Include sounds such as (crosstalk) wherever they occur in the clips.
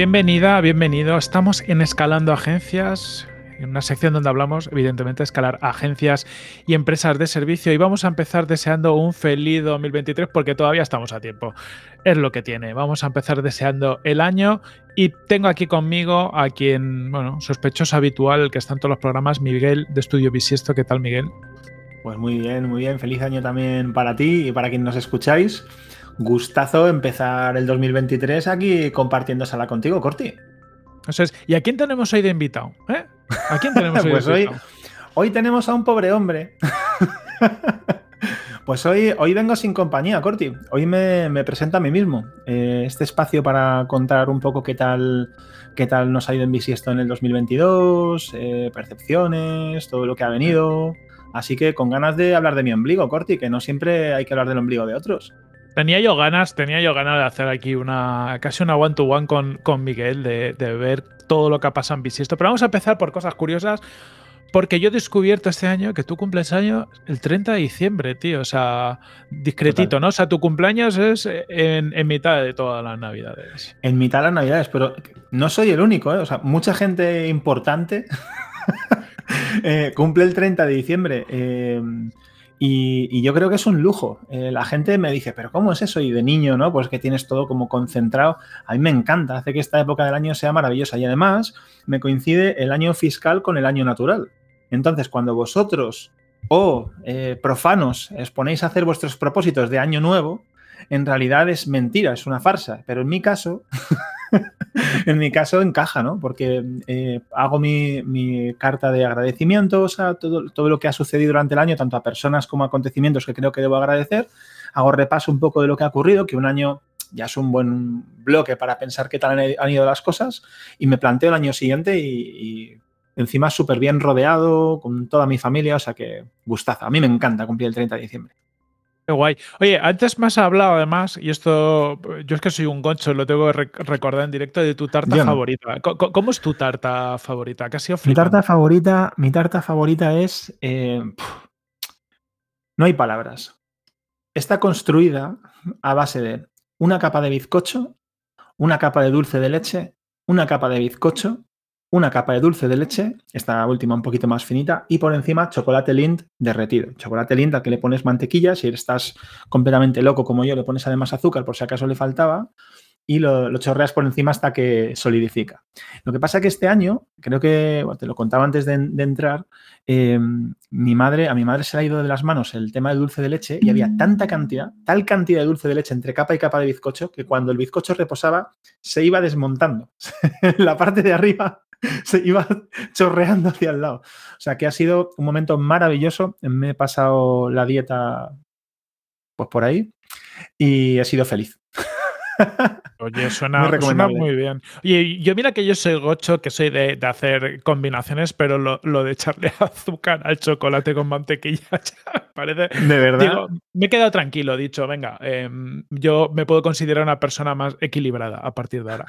bienvenida, bienvenido. Estamos en Escalando Agencias, en una sección donde hablamos, evidentemente, de escalar agencias y empresas de servicio. Y vamos a empezar deseando un feliz 2023 porque todavía estamos a tiempo. Es lo que tiene. Vamos a empezar deseando el año. Y tengo aquí conmigo a quien, bueno, sospechoso habitual, que está todos los programas, Miguel de Estudio Bisiesto. ¿Qué tal, Miguel? Pues muy bien, muy bien. Feliz año también para ti y para quien nos escucháis. Gustazo empezar el 2023 aquí compartiendo sala contigo, Corti. Eso es. ¿Y a quién tenemos hoy de invitado? ¿Eh? ¿A quién tenemos (laughs) hoy pues de hoy, invitado? hoy tenemos a un pobre hombre. (laughs) pues hoy, hoy vengo sin compañía, Corti. Hoy me, me presento a mí mismo. Eh, este espacio para contar un poco qué tal, qué tal nos ha ido en Bisiesto en el 2022, eh, percepciones, todo lo que ha venido. Así que con ganas de hablar de mi ombligo, Corti, que no siempre hay que hablar del ombligo de otros. Tenía yo ganas, tenía yo ganas de hacer aquí una casi una one to one con, con Miguel, de, de ver todo lo que ha pasado en Bisiesto. Pero vamos a empezar por cosas curiosas. Porque yo he descubierto este año que tú cumples año el 30 de diciembre, tío. O sea, discretito, Total. ¿no? O sea, tu cumpleaños es en, en mitad de todas las navidades. En mitad de las navidades, pero no soy el único, ¿eh? O sea, mucha gente importante (laughs) eh, cumple el 30 de diciembre. eh, y, yo creo que es un lujo. Eh, la gente me dice, pero ¿cómo es eso? Y de niño, ¿no? Pues que tienes todo como concentrado. A mí me encanta, hace que esta época del año sea maravillosa. Y además me coincide el año fiscal con el año natural. Entonces, cuando vosotros o eh, profanos os ponéis a hacer vuestros propósitos de año nuevo, en realidad es mentira, es una farsa. Pero en mi caso, (laughs) (laughs) en mi caso encaja, ¿no? Porque eh, hago mi, carta de agradecimientos a todo, todo lo que ha sucedido durante el año, tanto a personas como a acontecimientos que creo que debo agradecer. Hago repaso un poco de lo que ha ocurrido, que un año ya es un buen bloque para pensar qué tal han, ido las cosas, y me planteo el año siguiente y, y encima súper bien rodeado, con toda mi familia, o sea que gustazo. A mí me encanta cumplir el 30 de diciembre. Qué guay. Oye, antes me has hablado además, y esto, yo es que soy un goncho, lo tengo que rec- recordar en directo, de tu tarta favorita. ¿Cómo es tu tarta favorita? Que ha sido Mi tarta favorita, mi tarta favorita es. eh, no hay palabras. Está construida a base de una capa de bizcocho, una capa de dulce de leche, una capa de bizcocho, una capa de dulce de leche, esta última un poquito más finita, y por encima chocolate Lindt derretido. Chocolate Lindt al que le pones mantequilla, si estás completamente loco como yo, le pones además azúcar por si acaso le faltaba, y lo, chorreas por encima hasta que solidifica. Lo que pasa es que este año, creo que te lo contaba antes de, entrar, eh, mi madre, a mi madre se le ha ido de las manos el tema del dulce de leche y había tanta cantidad, tal cantidad de dulce de leche entre capa y capa de bizcocho que cuando el bizcocho reposaba se iba desmontando. (laughs) La parte de arriba (laughs) se iba (laughs) chorreando hacia el lado. O sea que ha sido un momento maravilloso. Me he pasado la dieta pues por ahí y he sido feliz. (laughs) Oye, Muy suena, suena recomendable. muy bien. Oye, yo mira que yo soy gocho, que soy de, de hacer combinaciones, pero lo, lo de echarle azúcar al chocolate con mantequilla ya parece... De verdad. Digo, me he quedado tranquilo, dicho, venga, em, yo me puedo considerar una persona más equilibrada a partir de ahora.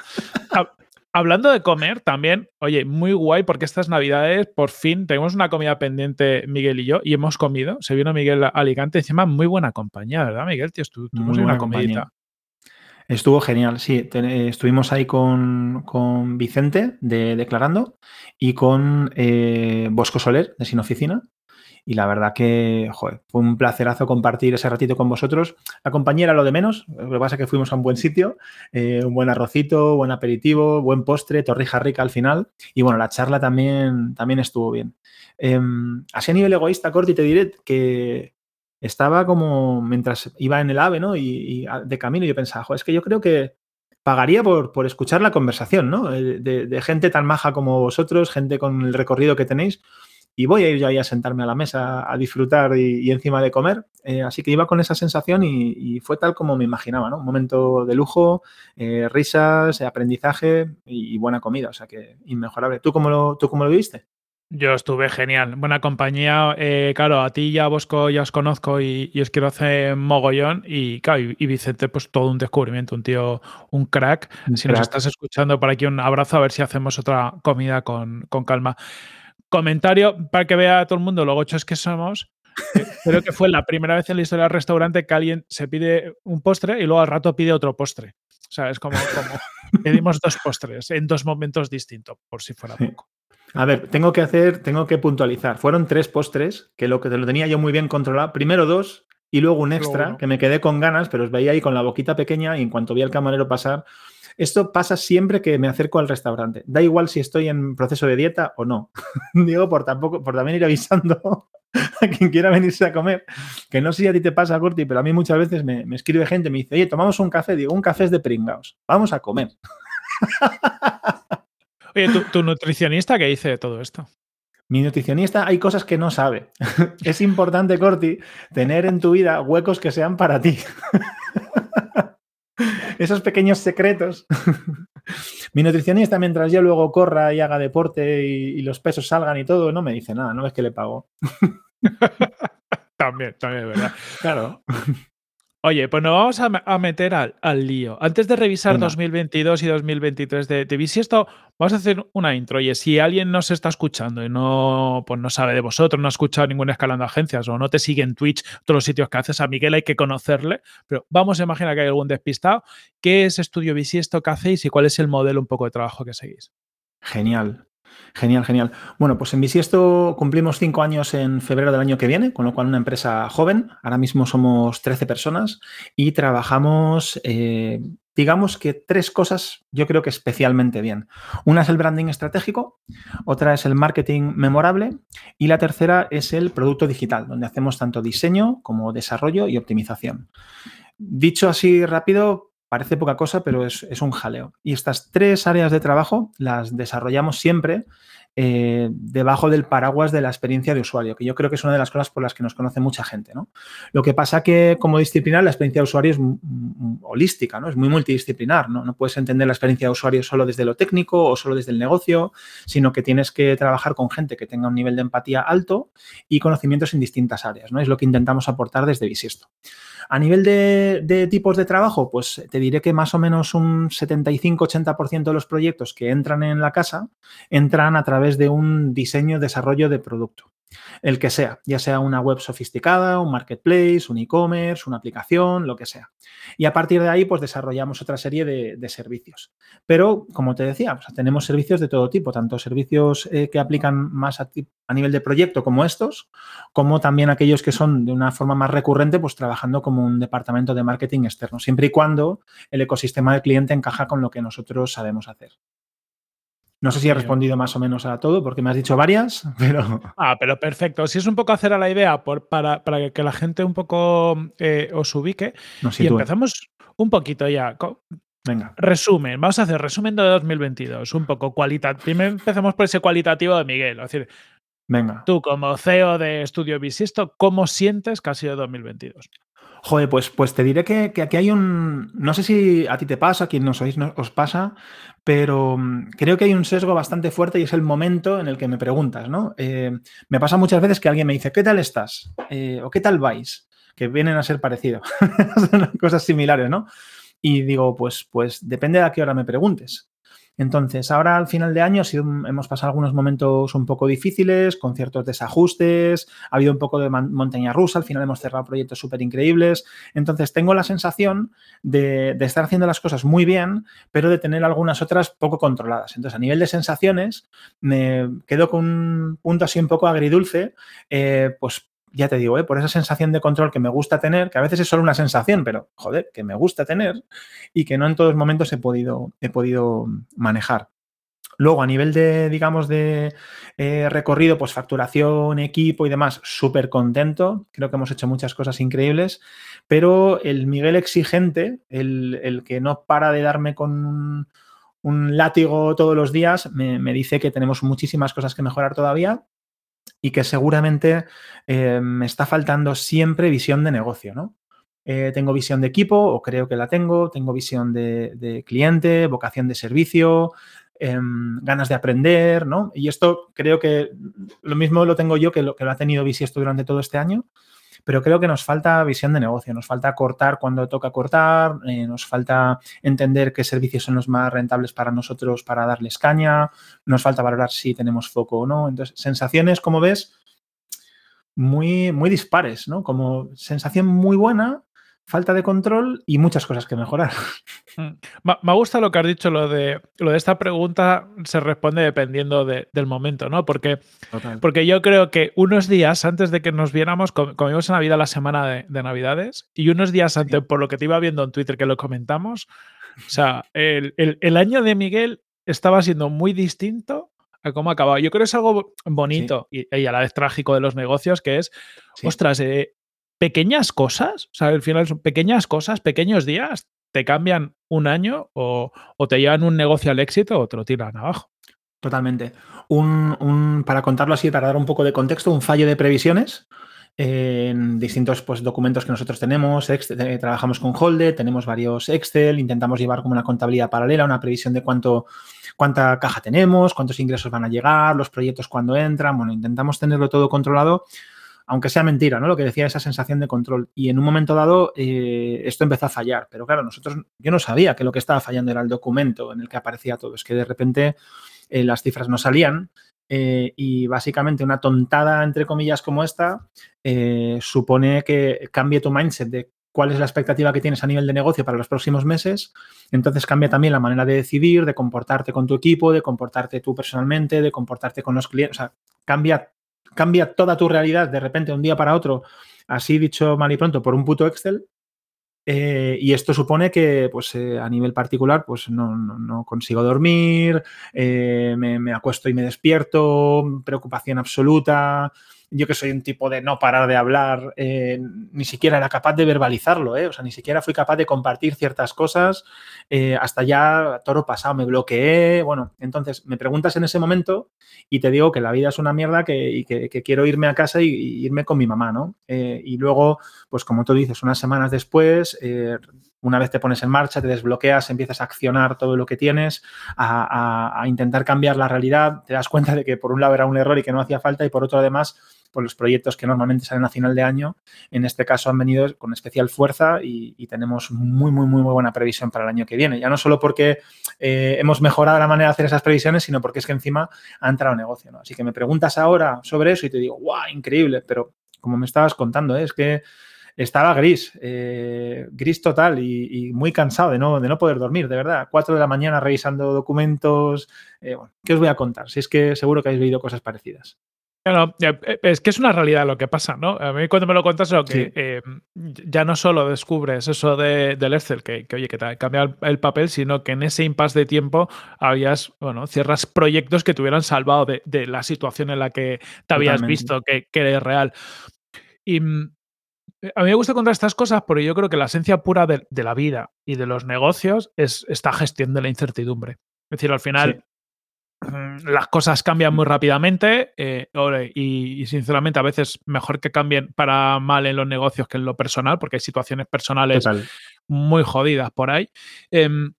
Hab- Hablando de comer también, oye, muy guay porque estas navidades por fin tenemos una comida pendiente Miguel y yo y hemos comido. Se vino Miguel a Alicante, encima muy buena compañía, ¿verdad, Miguel? Tío, estu- tuvimos Muy una buena compañía. comidita. Estuvo genial, sí. Estuvimos ahí con, con Vicente de Declarando y con eh, Bosco Soler de Sin Oficina. Y la verdad que, fue un placerazo compartir ese ratito con vosotros. La compañía era lo de menos, lo que pasa es que fuimos a un buen sitio, eh, un buen arrocito, buen aperitivo, buen postre, torrija rica al final. Y bueno, la charla también, también estuvo bien. Em, así a nivel egoísta, Corti, te diré que estaba como mientras iba en el AVE, ¿no? Y, de camino yo pensaba, "Jo, es que yo creo que pagaría por, por escuchar la conversación, ¿no? Eh, De, de gente tan maja como vosotros, gente con el recorrido que tenéis. Y voy a ir yo ahí a sentarme a la mesa a disfrutar y, y encima de comer. Eh, así que iba con esa sensación y, y fue tal como me imaginaba, ¿no? Un momento de lujo, eh, risas, aprendizaje y, y buena comida. O sea que inmejorable. ¿Tú cómo lo, tú cómo lo viste? Yo estuve genial. Buena compañía. eh, claro, a ti y a Bosco ya os conozco y, y os quiero hacer mogollón. Y claro, y, y Vicente, pues todo un descubrimiento, un tío, un crack. Un si nos estás escuchando por aquí, un abrazo, a ver si hacemos otra comida con, con calma. Comentario para que vea todo el mundo lo gochos que somos. Eh, (laughs) Creo que fue la primera vez en la historia del restaurante que alguien se pide un postre y luego al rato pide otro postre. O sea, es como, como (laughs) pedimos dos postres en dos momentos distintos, por si fuera poco. A ver, tengo que hacer, tengo que puntualizar. Fueron tres postres, que lo que lo tenía yo muy bien controlado. Primero dos y luego un extra, que me quedé con ganas, pero os veía ahí con la boquita pequeña y en cuanto vi al camarero pasar. Esto pasa siempre que me acerco al restaurante. Da igual si estoy en proceso de dieta o no. (laughs) Digo, por tampoco, por también ir avisando (laughs) a quien quiera venirse a comer. Que no sé si a ti te pasa, Corti, pero a mí muchas veces me, me escribe gente, me dice, oye, tomamos un café. Digo, un café es de pringaos. Vamos a comer. (laughs) Oye, ¿tu, nutricionista qué dice de todo esto? Mi nutricionista hay cosas que no sabe. es importante, Corti, tener en tu vida huecos que sean para ti. (laughs) Esos pequeños secretos. (laughs) Mi nutricionista, mientras yo luego corra y haga deporte y, y, los pesos salgan y todo, no me dice nada, no es que le pago. (laughs) también, también, ¿verdad? Claro. Oye, pues nos vamos a, meter al, lío. Antes de revisar 2022 y 2023 de, de Bisiesto, vamos a hacer una intro. Oye, si alguien nos está escuchando y no, pues no sabe de vosotros, no ha escuchado ningún escalando agencias o no te sigue en Twitch, todos los sitios que haces, a Miguel hay que conocerle, pero vamos a imaginar que hay algún despistado. ¿Qué es Estudio Bisiesto? ¿Qué hacéis y cuál es el modelo un poco de trabajo que seguís? Genial. Genial, genial. Bueno, pues en Bisiesto cumplimos cinco años en febrero del año que viene, con lo cual una empresa joven. Ahora mismo somos 13 personas y trabajamos, eh, digamos que tres cosas yo creo que especialmente bien. Una es el branding estratégico, otra es el marketing memorable y la tercera es el producto digital, donde hacemos tanto diseño como desarrollo y optimización. Dicho así rápido, Parece poca cosa, pero es, un jaleo. Y estas tres áreas de trabajo las desarrollamos siempre eh, debajo del paraguas de la experiencia de usuario, que yo creo que es una de las cosas por las que nos conoce mucha gente. ¿no? Lo que pasa que como disciplinar la experiencia de usuario es holística, ¿no? es muy multidisciplinar. ¿no? no puedes entender la experiencia de usuario solo desde lo técnico o solo desde el negocio, sino que tienes que trabajar con gente que tenga un nivel de empatía alto y conocimientos en distintas áreas. ¿no? Es lo que intentamos aportar desde Bisiesto. A nivel de, tipos de trabajo, pues te diré que más o menos un 75-80% de los proyectos que entran en la casa entran a través de un diseño, desarrollo de producto el que sea, ya sea una web sofisticada, un marketplace, un e-commerce, una aplicación, lo que sea. Y a partir de ahí, pues desarrollamos otra serie de, servicios. Pero, como te decía, tenemos servicios de todo tipo, tanto servicios eh, que aplican más a, a, nivel de proyecto como estos, como también aquellos que son de una forma más recurrente, pues trabajando como un departamento de marketing externo, siempre y cuando el ecosistema del cliente encaja con lo que nosotros sabemos hacer. No sé si he respondido más o menos a todo, porque me has dicho varias, (laughs) pero. Ah, pero perfecto. Si es un poco hacer a la idea por, para, que la gente un poco eh, os ubique. y empezamos un poquito ya. Venga. Resumen, vamos a hacer resumen de 2022, un poco cualitativo. Primero empecemos por ese cualitativo de Miguel. Es decir, Venga. tú como CEO de Estudio Bisisto, ¿cómo sientes que ha sido 2022? Joder, pues, pues te diré que, aquí hay un. No sé si a ti te pasa, a quien nos oís os pasa, pero mm, creo que hay un sesgo bastante fuerte y es el momento en el que me preguntas, ¿no? Eh, me pasa muchas veces que alguien me dice, ¿qué tal estás? Eh, o ¿qué tal vais? Que vienen a ser parecidos. (laughs) cosas similares, ¿no? Y digo, pues, pues depende de a qué hora me preguntes. Entonces, ahora al final de año hemos pasado algunos momentos un poco difíciles, con ciertos desajustes, ha habido un poco de montaña rusa, al final hemos cerrado proyectos súper increíbles. Entonces, tengo la sensación de, estar haciendo las cosas muy bien, pero de tener algunas otras poco controladas. Entonces, a nivel de sensaciones, me quedo con un punto así un poco agridulce, eh, pues ya te digo, ¿eh? por esa sensación de control que me gusta tener, que a veces es solo una sensación, pero joder, que me gusta tener y que no en todos momentos he podido, he podido manejar. Luego, a nivel de, digamos, de eh, recorrido, pues facturación, equipo y demás, súper contento. Creo que hemos hecho muchas cosas increíbles, pero el Miguel exigente, el, que no para de darme con un, látigo todos los días, me, me dice que tenemos muchísimas cosas que mejorar todavía y que seguramente eh, me está faltando siempre visión de negocio, ¿no? Eh, tengo visión de equipo, o creo que la tengo, tengo visión de, cliente, vocación de servicio, em, ganas de aprender, ¿no? Y esto creo que lo mismo lo tengo yo que lo que lo ha tenido Visiesto durante todo este año pero creo que nos falta visión de negocio, nos falta cortar cuando toca cortar, eh, nos falta entender qué servicios son los más rentables para nosotros para darles caña, nos falta valorar si tenemos foco o no. Entonces, sensaciones, como ves, muy, muy dispares, ¿no? Como sensación muy buena falta de control y muchas cosas que mejorar. Mm. Me gusta lo que has dicho, lo de, lo de esta pregunta se responde dependiendo del momento, ¿no? Porque, porque yo creo que unos días antes de que nos viéramos, comimos en Navidad la semana de, Navidades, y unos días antes, por lo que te iba viendo en Twitter que lo comentamos, o sea, el, año de Miguel estaba siendo muy distinto a cómo acababa. Yo creo que es algo bonito y, a la vez trágico de los negocios, que es, ostras, eh, pequeñas cosas, o sea, al final son pequeñas cosas, pequeños días, te cambian un año o, te llevan un negocio al éxito o te lo tiran abajo. Totalmente. Un, para contarlo así, para dar un poco de contexto, un fallo de previsiones en distintos pues, documentos que nosotros tenemos. Eh, trabajamos con Holde, tenemos varios Excel, intentamos llevar como una contabilidad paralela, una previsión de cuánto, cuánta caja tenemos, cuántos ingresos van a llegar, los proyectos cuando entran. Bueno, intentamos tenerlo todo controlado aunque sea mentira, ¿no? Lo que decía esa sensación de control. Y en un momento dado eh, esto empezó a fallar. Pero claro, nosotros, yo no sabía que lo que estaba fallando era el documento en el que aparecía todo. Es que de repente eh, las cifras no salían. Eh, y básicamente una tontada, entre comillas, como esta, supone que cambie tu mindset de cuál es la expectativa que tienes a nivel de negocio para los próximos meses. Entonces cambia también la manera de decidir, de comportarte con tu equipo, de comportarte tú personalmente, de comportarte con los clientes. O sea, cambia cambia toda tu realidad de repente un día para otro, así dicho mal y pronto, por un puto Excel. Eh, y esto supone que, pues, eh, a nivel particular, pues no, consigo dormir, eh, me, acuesto y me despierto, preocupación absoluta, yo que soy un tipo de no parar de hablar, eh, ni siquiera era capaz de verbalizarlo, ¿eh? o sea, ni siquiera fui capaz de compartir ciertas cosas, eh, hasta ya toro pasado me bloqueé, bueno, entonces me preguntas en ese momento y te digo que la vida es una mierda que, y que, quiero irme a casa y, irme con mi mamá, ¿no? y luego, pues como tú dices, unas semanas después una vez te pones en marcha, te desbloqueas, empiezas a accionar todo lo que tienes, a, intentar cambiar la realidad, te das cuenta de que por un lado era un error y que no hacía falta y por otro además pues los proyectos que normalmente salen a final de año, en este caso han venido con especial fuerza y, tenemos muy, muy, muy, buena previsión para el año que viene. Ya no solo porque eh, hemos mejorado la manera de hacer esas previsiones, sino porque es que encima ha entrado negocio. ¿no? Así que me preguntas ahora sobre eso y te digo, ¡guau! Increíble, pero como me estabas contando, ¿eh? es que estaba gris, eh, gris total y, muy cansado de no, de no poder dormir, de verdad. Cuatro de la mañana revisando documentos. ¿qué os voy a contar? Si es que seguro que habéis leído cosas parecidas. No, eh, es que es una realidad lo que pasa, ¿no? A mí cuando me lo contas, lo que eh, ya no solo descubres eso de, del Excel, que, oye, que te ha cambiado el, papel, sino que en ese impasse de tiempo habías, bueno, cierras proyectos que te hubieran salvado de, la situación en la que te habías visto que, que es real. Y mm, a mí me gusta contar estas cosas porque yo creo que la esencia pura de, la vida y de los negocios es esta gestión de la incertidumbre. Es decir, al final las cosas cambian muy rápidamente eh, y, sinceramente a veces mejor que cambien para mal en los negocios que en lo personal, porque hay situaciones personales muy jodidas por ahí. Em,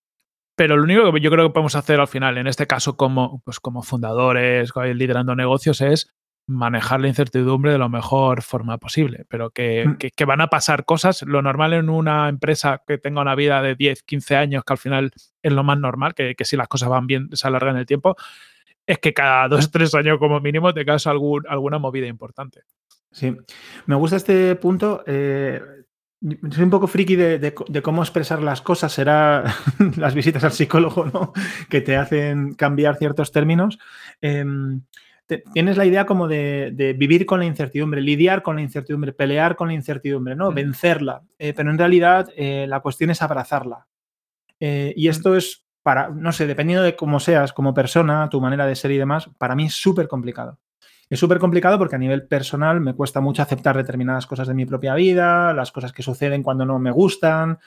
pero lo único que yo creo que podemos hacer al final, en este caso como, pues como fundadores, liderando negocios, es manejar la incertidumbre de la mejor forma posible, pero mm. que, que, van a pasar cosas. Lo normal en una empresa que tenga una vida de 10, 15 años, que al final es lo más normal, que, si las cosas van bien se alargan el tiempo, es que cada (laughs) dos tres años como mínimo tengas algún, alguna movida importante. Sí, me gusta este punto. Eh, soy un poco friki de, cómo expresar las cosas. Será (laughs) las visitas al psicólogo, ¿no? (laughs) Que te hacen cambiar ciertos términos. Tienes la idea como de, vivir con la incertidumbre, lidiar con la incertidumbre, pelear con la incertidumbre, ¿no? Vencerla. Eh, pero en realidad eh, la cuestión es abrazarla. Eh, y esto es para, no sé, dependiendo de cómo seas como persona, tu manera de ser y demás, para mí es súper complicado. Es súper complicado porque a nivel personal me cuesta mucho aceptar determinadas cosas de mi propia vida, las cosas que suceden cuando no me gustan.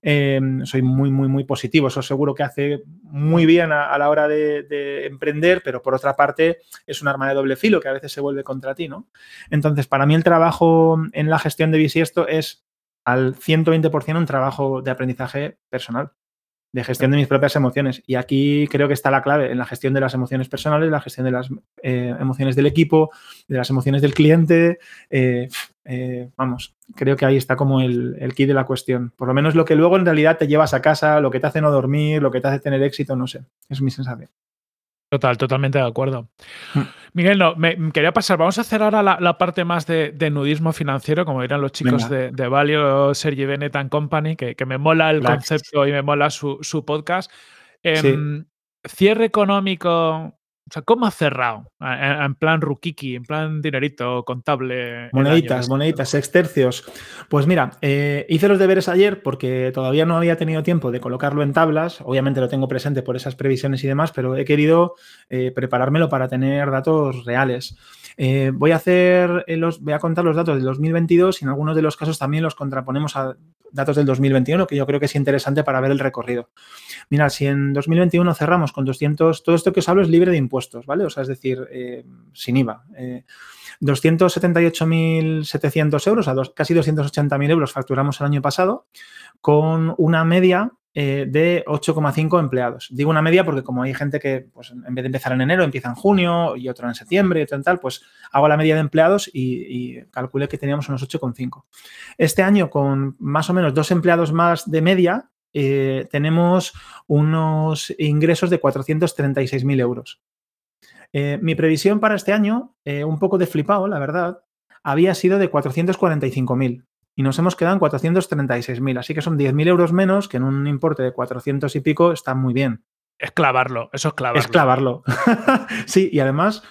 Em, soy muy, muy, muy positivo. Eso seguro que hace muy bien a, la hora de, emprender, pero por otra parte es un arma de doble filo que a veces se vuelve contra ti, ¿no? Entonces, para mí el trabajo en la gestión de bisiesto es al 120% un trabajo de aprendizaje personal de gestión de mis propias emociones. Y aquí creo que está la clave en la gestión de las emociones personales, la gestión de las eh, emociones del equipo, de las emociones del cliente. Eh, eh, vamos, creo que ahí está como el, el key de la cuestión. Por lo menos lo que luego en realidad te llevas a casa, lo que te hace no dormir, lo que te hace tener éxito, no sé. Es mi sensación. Total, totalmente de acuerdo. Mm. Miguel, no, me quería pasar, vamos a hacer ahora la, parte más de, nudismo financiero, como dirán los chicos de, de, Valio, Sergi Bennett and Company, que, me mola el concepto y me mola su, podcast. Em, cierre económico o sea, ¿cómo has cerrado? En plan rukiki, en plan dinerito contable. Moneditas, moneditas, sextercios. Pues mira, eh, hice los deberes ayer porque todavía no había tenido tiempo de colocarlo en tablas. Obviamente lo tengo presente por esas previsiones y demás, pero he querido eh, preparármelo para tener datos reales. Eh, voy a hacer los, voy a contar los datos del 2022 y en algunos de los casos también los contraponemos a datos del 2021, que yo creo que es interesante para ver el recorrido. Mira, si en 2021 cerramos con 200, todo esto que os hablo es libre de impuestos, ¿vale? O sea, es decir, eh, sin IVA. 278.700 eh, euros, a casi 280.000 euros facturamos el año pasado, con una media eh, de 8,5 empleados. Digo una media porque como hay gente que pues, en vez de empezar en enero empieza en junio y otro en septiembre y otro en tal, pues hago la media de empleados y, calculé que teníamos unos 8,5. Este año con más o menos dos empleados más de media eh, tenemos unos ingresos de 436.000 euros. Eh, mi previsión para este año, un poco de flipado, la verdad, había sido de 445.000 y nos hemos quedado en 436.000. Así que son 10.000 euros menos, que en un importe de 400 y pico está muy bien. Es clavarlo, eso es clavarlo. Es clavarlo. (laughs) sí, y además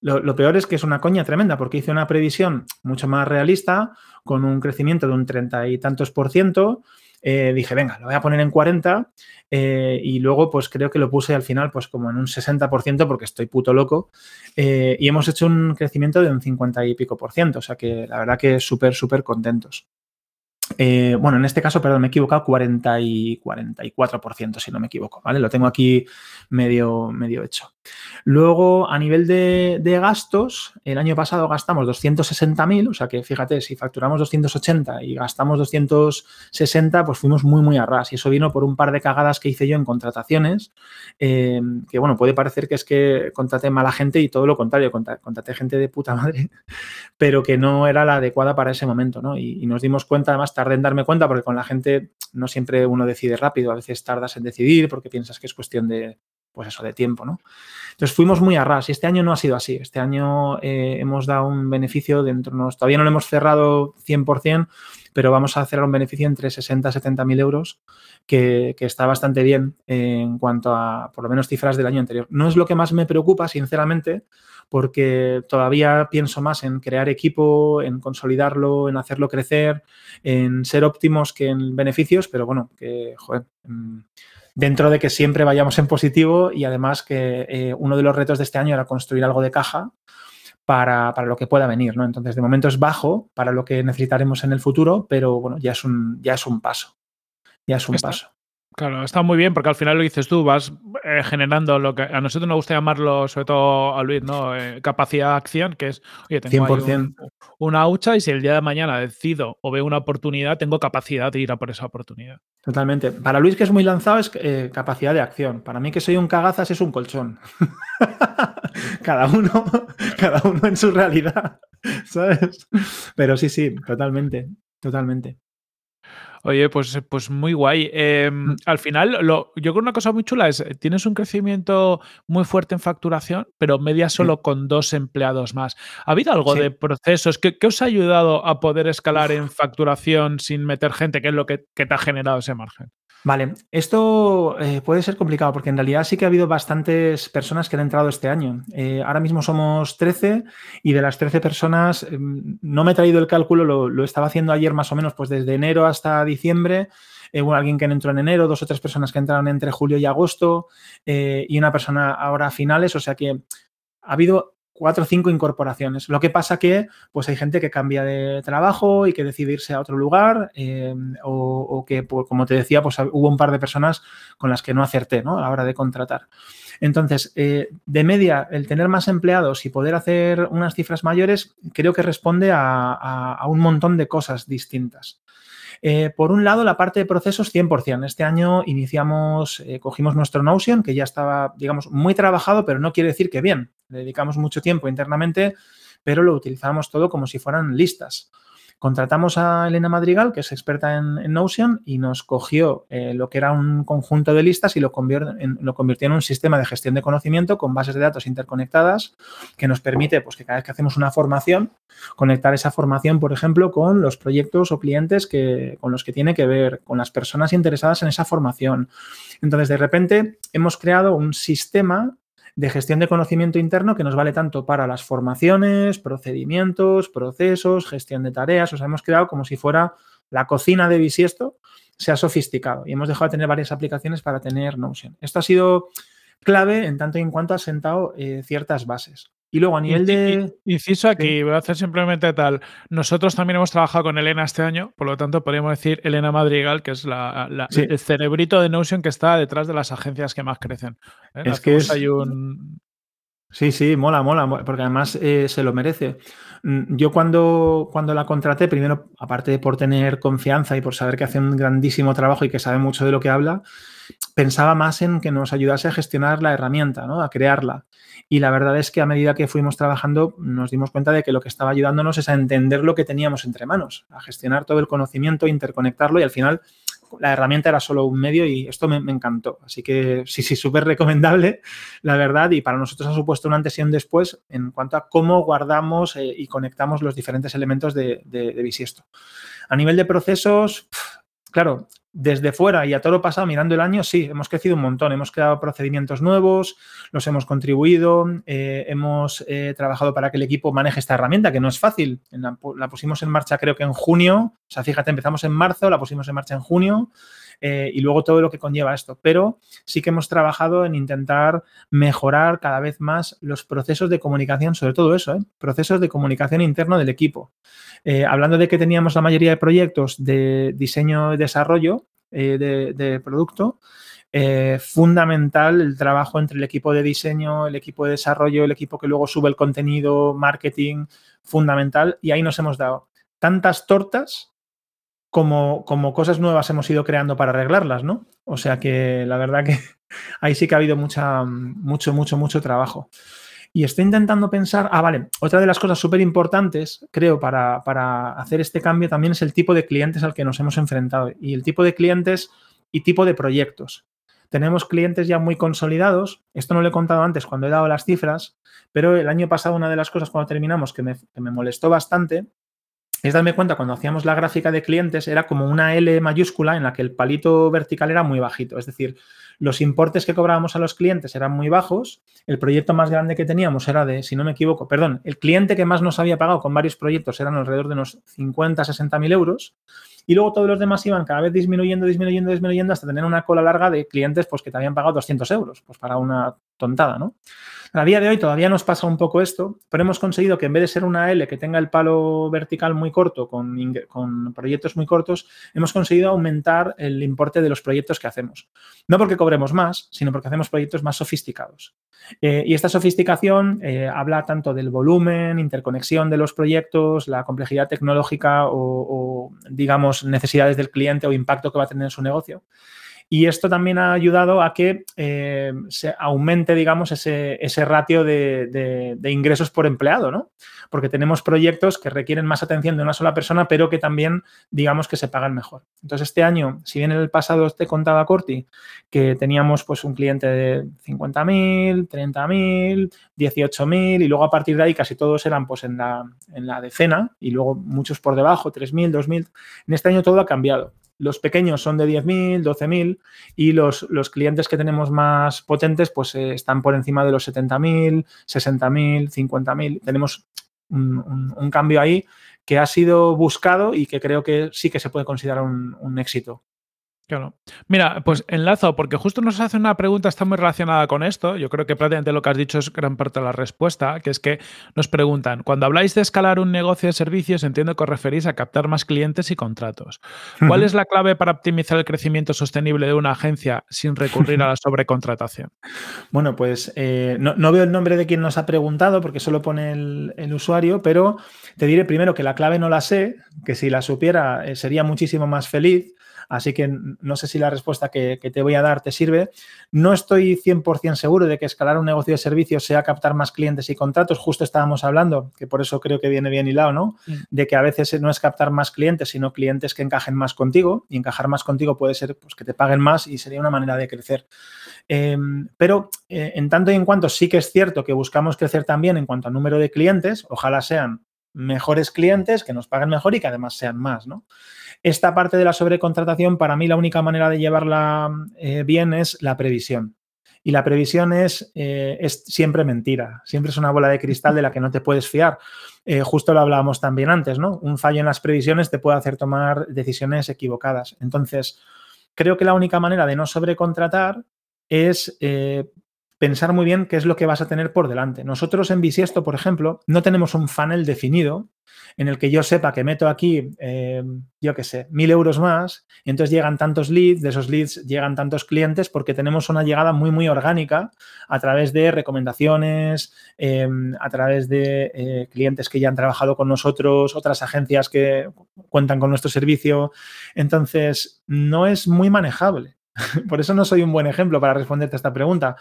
lo, peor es que es una coña tremenda, porque hice una previsión mucho más realista, con un crecimiento de un 30 y tantos por ciento. Eh, dije, venga, lo voy a poner en 40 eh, y luego pues creo que lo puse al final pues como en un 60% porque estoy puto loco eh, y hemos hecho un crecimiento de un 50 y pico por ciento, o sea que la verdad que súper, súper contentos. Eh, bueno, en este caso, perdón, me he equivocado, 40 y 44%, si no me equivoco, ¿vale? Lo tengo aquí medio, medio hecho. Luego, a nivel de, gastos, el año pasado gastamos 260.000, o sea que fíjate, si facturamos 280 y gastamos 260, pues fuimos muy, muy a ras. Y eso vino por un par de cagadas que hice yo en contrataciones, eh, que bueno, puede parecer que es que contraté mala gente y todo lo contrario, contraté gente de puta madre, (laughs) pero que no era la adecuada para ese momento, ¿no? Y, y nos dimos cuenta, además, en darme cuenta porque con la gente no siempre uno decide rápido, a veces tardas en decidir porque piensas que es cuestión de, pues eso, de tiempo, ¿no? Entonces fuimos muy a ras y este año no ha sido así. Este año eh, hemos dado un beneficio dentro, nos, todavía no lo hemos cerrado 100%, pero vamos a cerrar un beneficio entre 60 y 70 mil euros, que, está bastante bien en cuanto a, por lo menos, cifras del año anterior. No es lo que más me preocupa, sinceramente, porque todavía pienso más en crear equipo, en consolidarlo, en hacerlo crecer, en ser óptimos que en beneficios, pero bueno, que, joder, mm, dentro de que siempre vayamos en positivo y además que eh, uno de los retos de este año era construir algo de caja para, lo que pueda venir, ¿no? Entonces, de momento es bajo para lo que necesitaremos en el futuro, pero bueno, ya es un, ya es un paso. Ya es un paso. Claro, está muy bien porque al final lo dices tú, vas eh, generando lo que a nosotros nos gusta llamarlo, sobre todo a Luis, ¿no? Eh, capacidad de acción, que es, oye, tengo una hucha y si el día de mañana decido o veo una oportunidad, tengo capacidad de ir a por esa oportunidad. Totalmente. Para Luis, que es muy lanzado, es eh, capacidad de acción. Para mí, que soy un cagazas, es un colchón. (laughs) cada uno, cada uno en su realidad, (laughs) ¿sabes? Pero sí, sí, totalmente, totalmente. Oye, pues, pues muy guay. Em, mm. al final, lo, yo creo que una cosa muy chula es, tienes un crecimiento muy fuerte en facturación, pero media solo con dos empleados más. ¿Ha habido algo de procesos? ¿Qué, os ha ayudado a poder escalar en facturación sin meter gente? ¿Qué es lo que te ha generado ese margen? Vale, esto eh, puede ser complicado porque en realidad sí que ha habido bastantes personas que han entrado este año. Eh, ahora mismo somos 13 y de las 13 personas, em, no me he traído el cálculo, lo, estaba haciendo ayer más o menos, pues desde enero hasta diciembre. Eh, hubo alguien que entró en enero, dos o tres personas que entraron entre julio y agosto y una persona ahora a finales, o sea que ha habido cuatro o cinco incorporaciones. Lo que pasa que pues hay gente que cambia de trabajo y que decide irse a otro lugar eh, o, que, pues, como te decía, pues hubo un par de personas con las que no acerté ¿no? a la hora de contratar. Entonces, eh, de media, el tener más empleados y poder hacer unas cifras mayores creo que responde a un montón de cosas distintas. Eh, por un lado, la parte de procesos 100%. Este año iniciamos, eh, cogimos nuestro Notion, que ya estaba, digamos, muy trabajado, pero no quiere decir que bien. Le dedicamos mucho tiempo internamente, pero lo utilizamos todo como si fueran listas. Contratamos a Elena Madrigal, que es experta en, Notion, y nos cogió eh, lo que era un conjunto de listas y lo, lo, convirtió en un sistema de gestión de conocimiento con bases de datos interconectadas que nos permite, pues, que cada vez que hacemos una formación, conectar esa formación, por ejemplo, con los proyectos o clientes que, con los que tiene que ver, con las personas interesadas en esa formación. Entonces, de repente, hemos creado un sistema de gestión de conocimiento interno que nos vale tanto para las formaciones, procedimientos, procesos, gestión de tareas. O sea, hemos creado como si fuera la cocina de Bisiesto sea sofisticado y hemos dejado de tener varias aplicaciones para tener Notion. Esto ha sido clave en tanto y en cuanto ha sentado eh, ciertas bases. Y luego a nivel de. Inciso aquí, voy a hacer simplemente tal. Nosotros también hemos trabajado con Elena este año, por lo tanto podríamos decir Elena Madrigal, que es la, el cerebrito de Notion que está detrás de las agencias que más crecen. ¿eh? Es que hay un. Sí, sí, mola, mola, porque además eh, se lo merece. Mm, yo cuando, cuando la contraté, primero, aparte de por tener confianza y por saber que hace un grandísimo trabajo y que sabe mucho de lo que habla, pensaba más en que nos ayudase a gestionar la herramienta, ¿no? a crearla. Y la verdad es que a medida que fuimos trabajando nos dimos cuenta de que lo que estaba ayudándonos es a entender lo que teníamos entre manos, a gestionar todo el conocimiento, interconectarlo y al final la herramienta era solo un medio y esto me, encantó. Así que sí, sí, súper recomendable, la verdad, y para nosotros ha supuesto un antes y un después en cuanto a cómo guardamos eh, y conectamos los diferentes elementos de, de, de Bisiesto. A nivel de procesos, claro, desde fuera y a todo lo pasado, mirando el año, sí, hemos crecido un montón. Hemos creado procedimientos nuevos, los hemos contribuido, eh, hemos eh, trabajado para que el equipo maneje esta herramienta, que no es fácil. La, la, pusimos en marcha creo que en junio. O sea, fíjate, empezamos en marzo, la pusimos en marcha en junio. Eh, y luego todo lo que conlleva esto. Pero sí que hemos trabajado en intentar mejorar cada vez más los procesos de comunicación, sobre todo eso, ¿eh? procesos de comunicación interno del equipo. Eh, hablando de que teníamos la mayoría de proyectos de diseño y desarrollo de, producto, fundamental el trabajo entre el equipo de diseño, el equipo de desarrollo, el equipo que luego sube el contenido, marketing, fundamental. Y ahí nos hemos dado tantas tortas como, como cosas nuevas hemos ido creando para arreglarlas, ¿no? O sea que la verdad que (laughs) ahí sí que ha habido mucha, mucho, mucho, mucho trabajo. Y estoy intentando pensar, ah, vale, otra de las cosas súper importantes, creo, para, para, hacer este cambio también es el tipo de clientes al que nos hemos enfrentado y el tipo de clientes y tipo de proyectos. Tenemos clientes ya muy consolidados, esto no lo he contado antes cuando he dado las cifras, pero el año pasado una de las cosas cuando terminamos que me, que me molestó bastante es darme cuenta cuando hacíamos la gráfica de clientes era como una L mayúscula en la que el palito vertical era muy bajito. Es decir, los importes que cobrábamos a los clientes eran muy bajos. El proyecto más grande que teníamos era de, si no me equivoco, perdón, el cliente que más nos había pagado con varios proyectos eran alrededor de unos 50, 60 mil euros. Y luego todos los demás iban cada vez disminuyendo, disminuyendo, disminuyendo hasta tener una cola larga de clientes pues, que te habían pagado 200 euros, pues para una tontada, ¿no? A día de hoy todavía nos pasa un poco esto, pero hemos conseguido que en vez de ser una L que tenga el palo vertical muy corto, con, con, proyectos muy cortos, hemos conseguido aumentar el importe de los proyectos que hacemos. No porque cobremos más, sino porque hacemos proyectos más sofisticados. Eh, y esta sofisticación eh, habla tanto del volumen, interconexión de los proyectos, la complejidad tecnológica o, o, digamos, necesidades del cliente o impacto que va a tener en su negocio. Y esto también ha ayudado a que eh, se aumente, digamos, ese, ese ratio de, ingresos por empleado, ¿no? Porque tenemos proyectos que requieren más atención de una sola persona, pero que también, digamos, que se pagan mejor. Entonces, este año, si bien en el pasado te contaba Corti que teníamos pues un cliente de 50.000, 30.000, 18.000 y luego a partir de ahí casi todos eran pues en la, en la decena y luego muchos por debajo, 3.000, 2.000. En este año todo ha cambiado. Los pequeños son de 10.000, 12.000 y los, los, clientes que tenemos más potentes pues eh, están por encima de los 70.000, 60.000, 50.000. Tenemos un, un, cambio ahí que ha sido buscado y que creo que sí que se puede considerar un, un éxito. Claro. Mira, pues enlazo, porque justo nos hace una pregunta, está muy relacionada con esto. Yo creo que prácticamente lo que has dicho es gran parte de la respuesta, que es que nos preguntan, cuando habláis de escalar un negocio de servicios, entiendo que os referís a captar más clientes y contratos. ¿Cuál es la clave para optimizar el crecimiento sostenible de una agencia sin recurrir a la sobrecontratación? (laughs) Bueno, pues eh, no, veo el nombre de quien nos ha preguntado, porque solo pone el, usuario, pero te diré primero que la clave no la sé, que si la supiera eh, sería muchísimo más feliz Así que no sé si la respuesta que, te voy a dar te sirve. No estoy 100% seguro de que escalar un negocio de servicios sea captar más clientes y contratos. Justo estábamos hablando, que por eso creo que viene bien hilado, ¿no? De que a veces no es captar más clientes, sino clientes que encajen más contigo. Y encajar más contigo puede ser pues, que te paguen más y sería una manera de crecer. Em, pero eh, en tanto y en cuanto sí que es cierto que buscamos crecer también en cuanto a número de clientes, ojalá sean mejores clientes, que nos paguen mejor y que además sean más, ¿no? Esta parte de la sobrecontratación, para mí la única manera de llevarla eh, bien es la previsión. Y la previsión es, eh, es, siempre mentira, siempre es una bola de cristal de la que no te puedes fiar. Eh, justo lo hablábamos también antes, ¿no? Un fallo en las previsiones te puede hacer tomar decisiones equivocadas. Entonces, creo que la única manera de no sobrecontratar es pensar muy bien qué es lo que vas a tener por delante. Nosotros en Bisiesto, por ejemplo, no tenemos un funnel definido en el que yo sepa que meto aquí, eh, yo qué sé, mil euros más, y entonces llegan tantos leads, de esos leads llegan tantos clientes porque tenemos una llegada muy, muy orgánica a través de recomendaciones, em, a través de eh, clientes que ya han trabajado con nosotros, otras agencias que cuentan con nuestro servicio. Entonces, no es muy manejable. (laughs) Por eso no soy un buen ejemplo para responderte a esta pregunta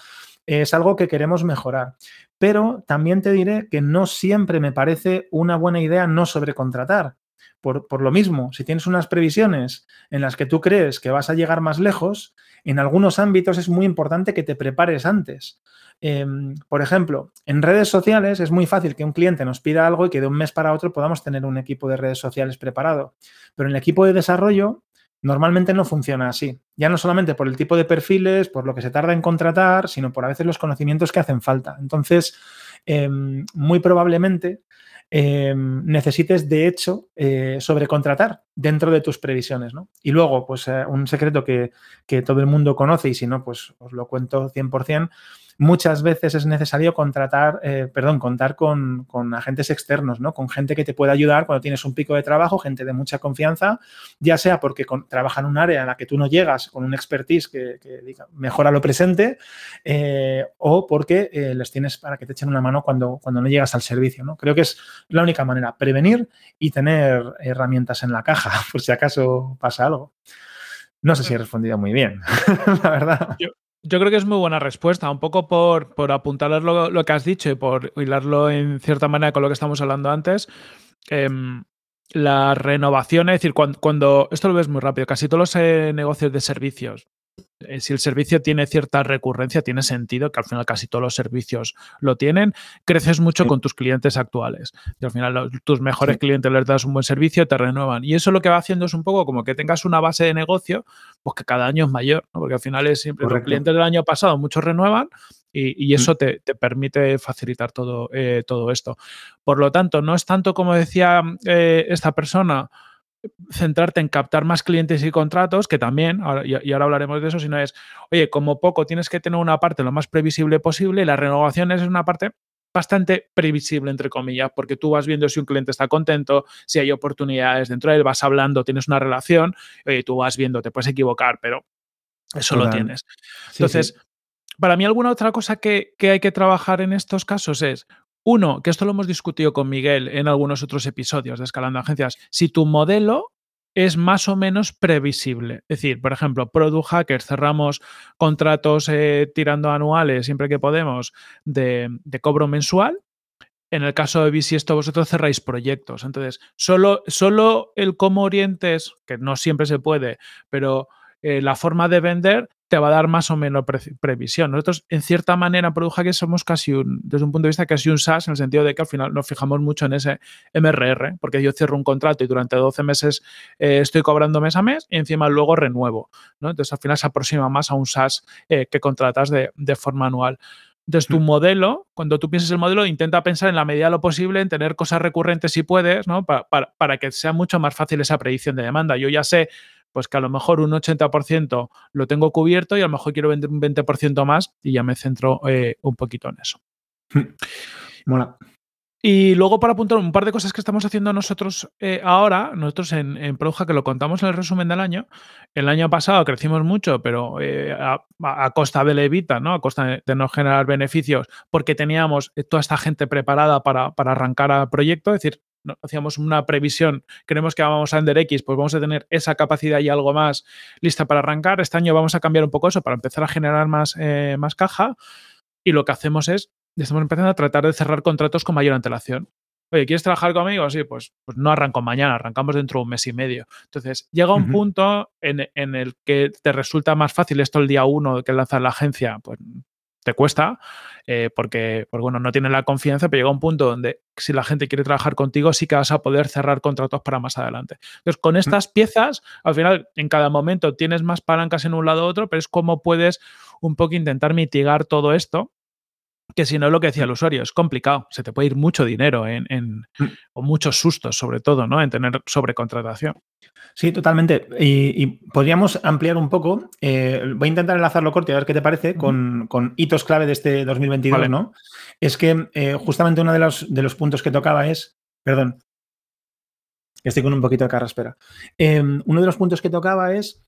es algo que queremos mejorar. Pero también te diré que no siempre me parece una buena idea no sobrecontratar. Por, por, lo mismo, si tienes unas previsiones en las que tú crees que vas a llegar más lejos, en algunos ámbitos es muy importante que te prepares antes. Em, por ejemplo, en redes sociales es muy fácil que un cliente nos pida algo y que de un mes para otro podamos tener un equipo de redes sociales preparado. Pero en el equipo de desarrollo Normalmente no funciona así. Ya no solamente por el tipo de perfiles, por lo que se tarda en contratar, sino por a veces los conocimientos que hacen falta. Entonces, em, muy probablemente em, necesites, de hecho, eh, sobrecontratar dentro de tus previsiones. Y luego, pues eh, un secreto que, que, todo el mundo conoce y si no, pues os lo cuento 100%, muchas veces es necesario contratar, eh, perdón, contar con, agentes externos, ¿no? Con gente que te pueda ayudar cuando tienes un pico de trabajo, gente de mucha confianza, ya sea porque trabaja en un área en la que tú no llegas con un expertise que, mejora lo presente, eh, o porque eh, les tienes para que te echen una mano cuando, cuando no llegas al servicio, ¿no? Creo que es la única manera, prevenir y tener herramientas en la caja, (laughs) por si acaso pasa algo. No sé si he respondido muy bien, (laughs) la verdad. Yo creo que es muy buena respuesta, un poco por, por apuntar lo, lo, que has dicho y por hilarlo en cierta manera con lo que estamos hablando antes. Em, la renovación, es decir, cuando, cuando, esto lo ves muy rápido, casi todos los eh, negocios de servicios eh, si el servicio tiene cierta recurrencia, tiene sentido que al final casi todos los servicios lo tienen, creces mucho con tus clientes actuales. Y al final tus mejores clientes les das un buen servicio, te renuevan. Y eso lo que va haciendo es un poco como que tengas una base de negocio, pues que cada año es mayor, porque al final es siempre los clientes del año pasado, muchos renuevan. Y, eso mm. te, permite facilitar todo, eh, todo esto. Por lo tanto, no es tanto como decía eh, esta persona, centrarte en captar más clientes y contratos, que también, y, ahora hablaremos de eso, sino es, oye, como poco tienes que tener una parte lo más previsible posible y la renovación es una parte bastante previsible, entre comillas, porque tú vas viendo si un cliente está contento, si hay oportunidades dentro de él, vas hablando, tienes una relación, oye, tú vas viendo, te puedes equivocar, pero eso lo tienes. Entonces, para mí alguna otra cosa que, que hay que trabajar en estos casos es, uno, que esto lo hemos discutido con Miguel en algunos otros episodios de Escalando Agencias, si tu modelo es más o menos previsible. Es decir, por ejemplo, Product Hackers cerramos contratos eh, tirando anuales siempre que podemos de, cobro mensual. En el caso de esto vosotros cerráis proyectos. Entonces, solo, solo el cómo orientes, que no siempre se puede, pero eh, la forma de vender te va a dar más o menos previsión. Nosotros, en cierta manera, en que somos casi un, desde un punto de vista casi un SaaS, en el sentido de que al final nos fijamos mucho en ese MRR, porque yo cierro un contrato y durante 12 meses eh, estoy cobrando mes a mes y encima luego renuevo. ¿no? Entonces, al final se aproxima más a un SaaS eh, que contratas de, forma anual. Entonces, tu mm. modelo, cuando tú pienses el modelo, intenta pensar en la medida de lo posible en tener cosas recurrentes si puedes, ¿no? Para, para que sea mucho más fácil esa predicción de demanda. Yo ya sé pues que a lo mejor un 80% lo tengo cubierto y a lo mejor quiero vender un 20% más y ya me centro eh, un poquito en eso. (laughs) Mola. Y luego para apuntar un par de cosas que estamos haciendo nosotros eh, ahora, nosotros en, en que lo contamos en el resumen del año, el año pasado crecimos mucho, pero eh, a, costa de levita, ¿no? A costa de, no generar beneficios, porque teníamos toda esta gente preparada para, para arrancar al proyecto, es decir, hacíamos una previsión, creemos que vamos a vender X, pues vamos a tener esa capacidad y algo más lista para arrancar. Este año vamos a cambiar un poco eso para empezar a generar más, eh, más caja. Y lo que hacemos es, estamos empezando a tratar de cerrar contratos con mayor antelación. Oye, ¿quieres trabajar conmigo? Sí, pues, pues no arranco mañana, arrancamos dentro de un mes y medio. Entonces, llega un punto en, en, el que te resulta más fácil esto el día uno que lanzas la agencia, pues te cuesta, eh, porque, pues bueno, no tiene la confianza, pero llega un punto donde si la gente quiere trabajar contigo, sí que vas a poder cerrar contratos para más adelante. Entonces, con estas piezas, al final, en cada momento tienes más palancas en un lado u otro, pero es como puedes un poco intentar mitigar todo esto que si no lo que decía el usuario, es complicado, se te puede ir mucho dinero en, mm. o muchos sustos, sobre todo, ¿no? En tener sobrecontratación. Sí, totalmente. Y, podríamos ampliar un poco. Eh, voy a intentar enlazarlo corto y a ver qué te parece con, hitos clave de este 2022, ¿no? Es que eh, justamente uno de los, de los puntos que tocaba es, perdón, estoy con un poquito de carraspera. Eh, uno de los puntos que tocaba es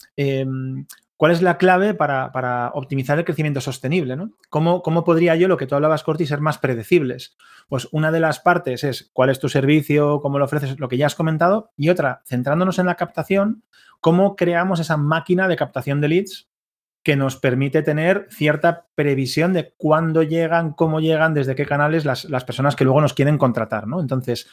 ¿Cuál es la clave para, optimizar el crecimiento sostenible? ¿no? ¿Cómo, podría yo, lo que tú hablabas, Corti, ser más predecibles? Pues una de las partes es cuál es tu servicio, cómo lo ofreces, lo que ya has comentado, y otra, centrándonos en la captación, cómo creamos esa máquina de captación de leads que nos permite tener cierta previsión de cuándo llegan, cómo llegan, desde qué canales las, las personas que luego nos quieren contratar. ¿no? Entonces,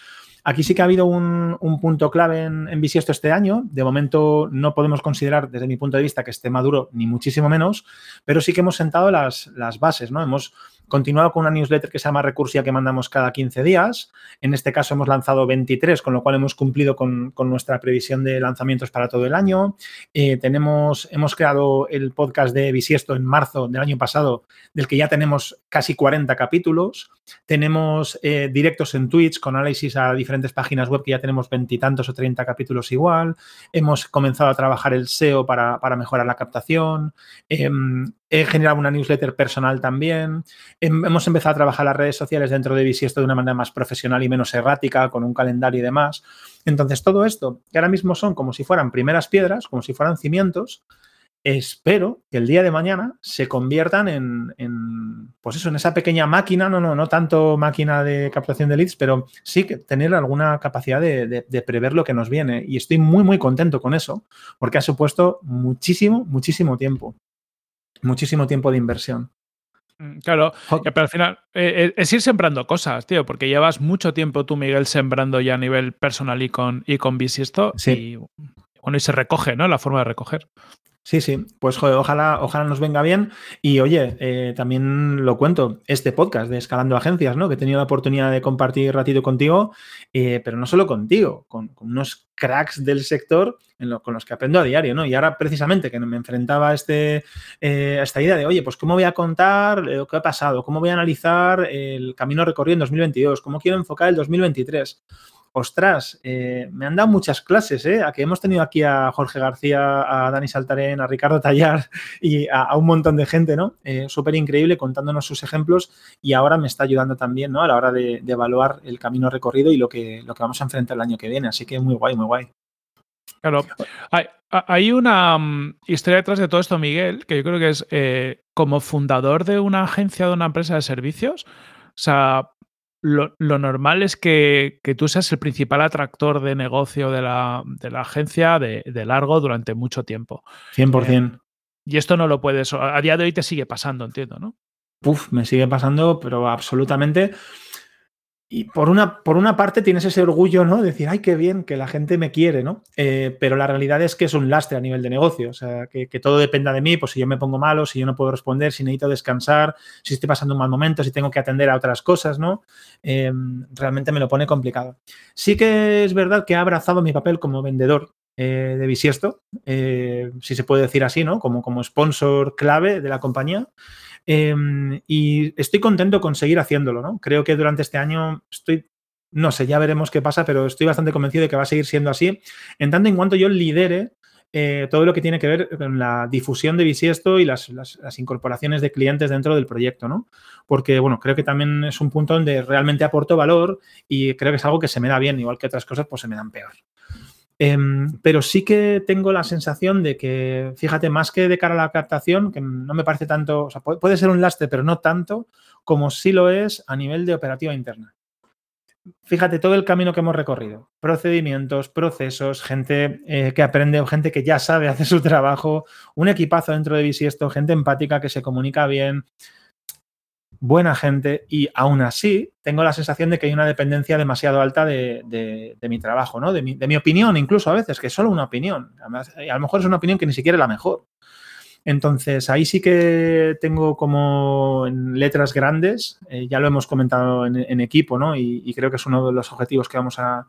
Aquí sí que ha habido un, punto clave en, en Bisiesto este año. De momento no podemos considerar, desde mi punto de vista, que esté maduro, ni muchísimo menos, pero sí que hemos sentado las, las bases, ¿no? Hemos continuado con una newsletter que se llama Recursia que mandamos cada 15 días. En este caso hemos lanzado 23, con lo cual hemos cumplido con, nuestra previsión de lanzamientos para todo el año. Eh, tenemos, hemos creado el podcast de Bisiesto en marzo del año pasado, del que ya tenemos casi 40 capítulos. Tenemos eh, directos en Twitch con análisis a diferentes páginas web que ya tenemos veintitantos o 30 capítulos igual. Hemos comenzado a trabajar el SEO para, mejorar la captación. Em, he generado una newsletter personal también. Hemos empezado a trabajar las redes sociales dentro de Bisiesto de una manera más profesional y menos errática, con un calendario y demás. Entonces, todo esto, que ahora mismo son como si fueran primeras piedras, como si fueran cimientos, espero que el día de mañana se conviertan en, pues eso, en esa pequeña máquina, no, no, no tanto máquina de captación de leads, pero sí que tener alguna capacidad de, de prever lo que nos viene. Y estoy muy, muy contento con eso, porque ha supuesto muchísimo, muchísimo tiempo muchísimo tiempo de inversión. Mm, claro, pero al final eh, eh, es ir sembrando cosas, tío, porque llevas mucho tiempo tú, Miguel, sembrando ya a nivel personal y con, y con Bisiesto. Sí. Y bueno, y se recoge, ¿no? La forma de recoger. Sí, sí, pues joder, ojalá, ojalá nos venga bien. Y oye, eh, también lo cuento, este podcast de Escalando Agencias, ¿no? Que he tenido la oportunidad de compartir ratito contigo, eh, pero no solo contigo, con, unos cracks del sector con los que aprendo a diario, ¿no? Y ahora precisamente que me enfrentaba a, este, eh, a esta idea de, oye, pues cómo voy a contar lo que ha pasado, cómo voy a analizar el camino recorrido en 2022, cómo quiero enfocar el 2023 ostras, eh, me han dado muchas clases, ¿eh? A hemos tenido aquí a Jorge García, a Dani Saltarén, a Ricardo Tallar (laughs) y a, un montón de gente, ¿no? Eh, Súper increíble contándonos sus ejemplos y ahora me está ayudando también, ¿no? A la hora de, evaluar el camino recorrido y lo que, lo que vamos a enfrentar el año que viene. Así que muy guay, muy guay. Claro. Hay, una mm, historia detrás de todo esto, Miguel, que yo creo que es eh, como fundador de una agencia, de una empresa de servicios. O sea, lo, normal es que, tú seas el principal atractor de negocio de la, agencia de, largo durante mucho tiempo. 100%. Eh, y esto no lo puedes, a día de hoy te sigue pasando, entiendo, ¿no? Puf, me sigue pasando, pero absolutamente. Y por una, por una parte tienes ese orgullo, ¿no? De decir, ay, qué bien, que la gente me quiere, ¿no? Eh, pero la realidad es que es un lastre a nivel de negocio. O sea, que, todo dependa de mí, pues si yo me pongo malo, si yo no puedo responder, si necesito descansar, si estoy pasando un mal momento, si tengo que atender a otras cosas, ¿no? Eh, realmente me lo pone complicado. Sí que es verdad que ha abrazado mi papel como vendedor eh, de Bisiesto, si se puede decir así, ¿no? Como, como sponsor clave de la compañía. Em, y estoy contento con seguir haciéndolo, ¿no? Creo que durante este año estoy, no sé, ya veremos qué pasa, pero estoy bastante convencido de que va a seguir siendo así, en tanto en cuanto yo lidere eh, todo lo que tiene que ver con la difusión de Bisiesto y las, incorporaciones de clientes dentro del proyecto, ¿no? Porque, bueno, creo que también es un punto donde realmente aporto valor y creo que es algo que se me da bien, igual que otras cosas, pues se me dan peor. Em, pero sí que tengo la sensación de que, fíjate, más que de cara a la captación, que no me parece tanto, o sea, puede, ser un lastre, pero no tanto, como sí lo es a nivel de operativa interna. fíjate todo el camino que hemos recorrido. Procedimientos, procesos, gente eh, que aprende, gente que ya sabe (laughs) hacer su trabajo, un equipazo dentro de Bisiesto, gente empática que se comunica bien, buena gente y aún así tengo la sensación de que hay una dependencia demasiado alta de, mi trabajo, ¿no? De mi, de mi, opinión, incluso a veces, que es solo una opinión. Además, a lo mejor es una opinión que ni siquiera es la mejor. Entonces, ahí sí que tengo como en letras grandes, eh, ya lo hemos comentado en, equipo, ¿no? Y, creo que es uno de los objetivos que vamos a,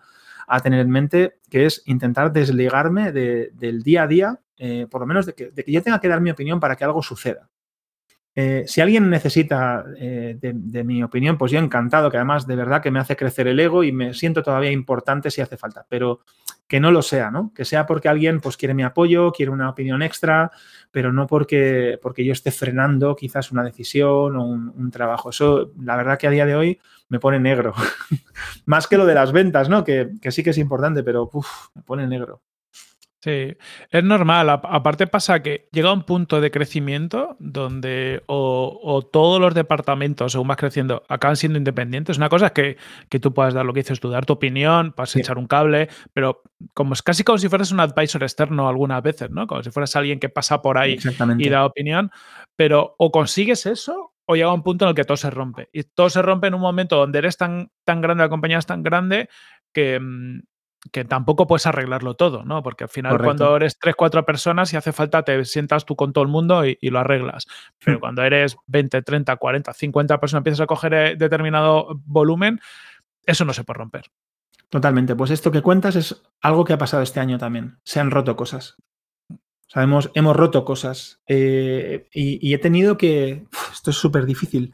tener en mente, que es intentar desligarme del día a día, eh, por lo menos de que, yo tenga que dar mi opinión para que algo suceda. Eh, si alguien necesita de, mi opinión, pues yo encantado, que además de verdad que me hace crecer el ego y me siento todavía importante si hace falta, pero que no lo sea, ¿no? Que sea porque alguien pues quiere mi apoyo, quiere una opinión extra, pero no porque, porque yo esté frenando quizás una decisión o un, trabajo. Eso, la verdad que a día de hoy me pone negro. (laughs) Más que lo de las ventas, ¿no? Que, sí que es importante, pero me pone negro. Sí, es normal. Aparte pasa que llega un punto de crecimiento donde o, todos los departamentos, según vas creciendo, acaban siendo independientes. Una cosa es que, que tú puedas dar lo que dices tú, dar tu opinión, puedes echar un cable, pero como es casi como si fueras un advisor externo algunas veces, ¿no? Como si fueras alguien que pasa por ahí y da opinión. Pero o consigues eso o llega un punto en el que todo se rompe. Y todo se rompe en un momento donde eres tan, tan grande, la compañía es tan grande que, mm, que tampoco puedes arreglarlo todo, ¿no? Porque al final cuando eres tres, cuatro personas y hace falta te sientas tú con todo el mundo y, lo arreglas. Pero hmm. cuando eres 20, 30, 40, 50 personas empiezas a coger eh, determinado volumen, eso no se puede romper. Totalmente. Pues esto que cuentas es algo que ha pasado este año también. Se han roto cosas. O hemos, roto cosas. Eh, y, he tenido que. esto es súper difícil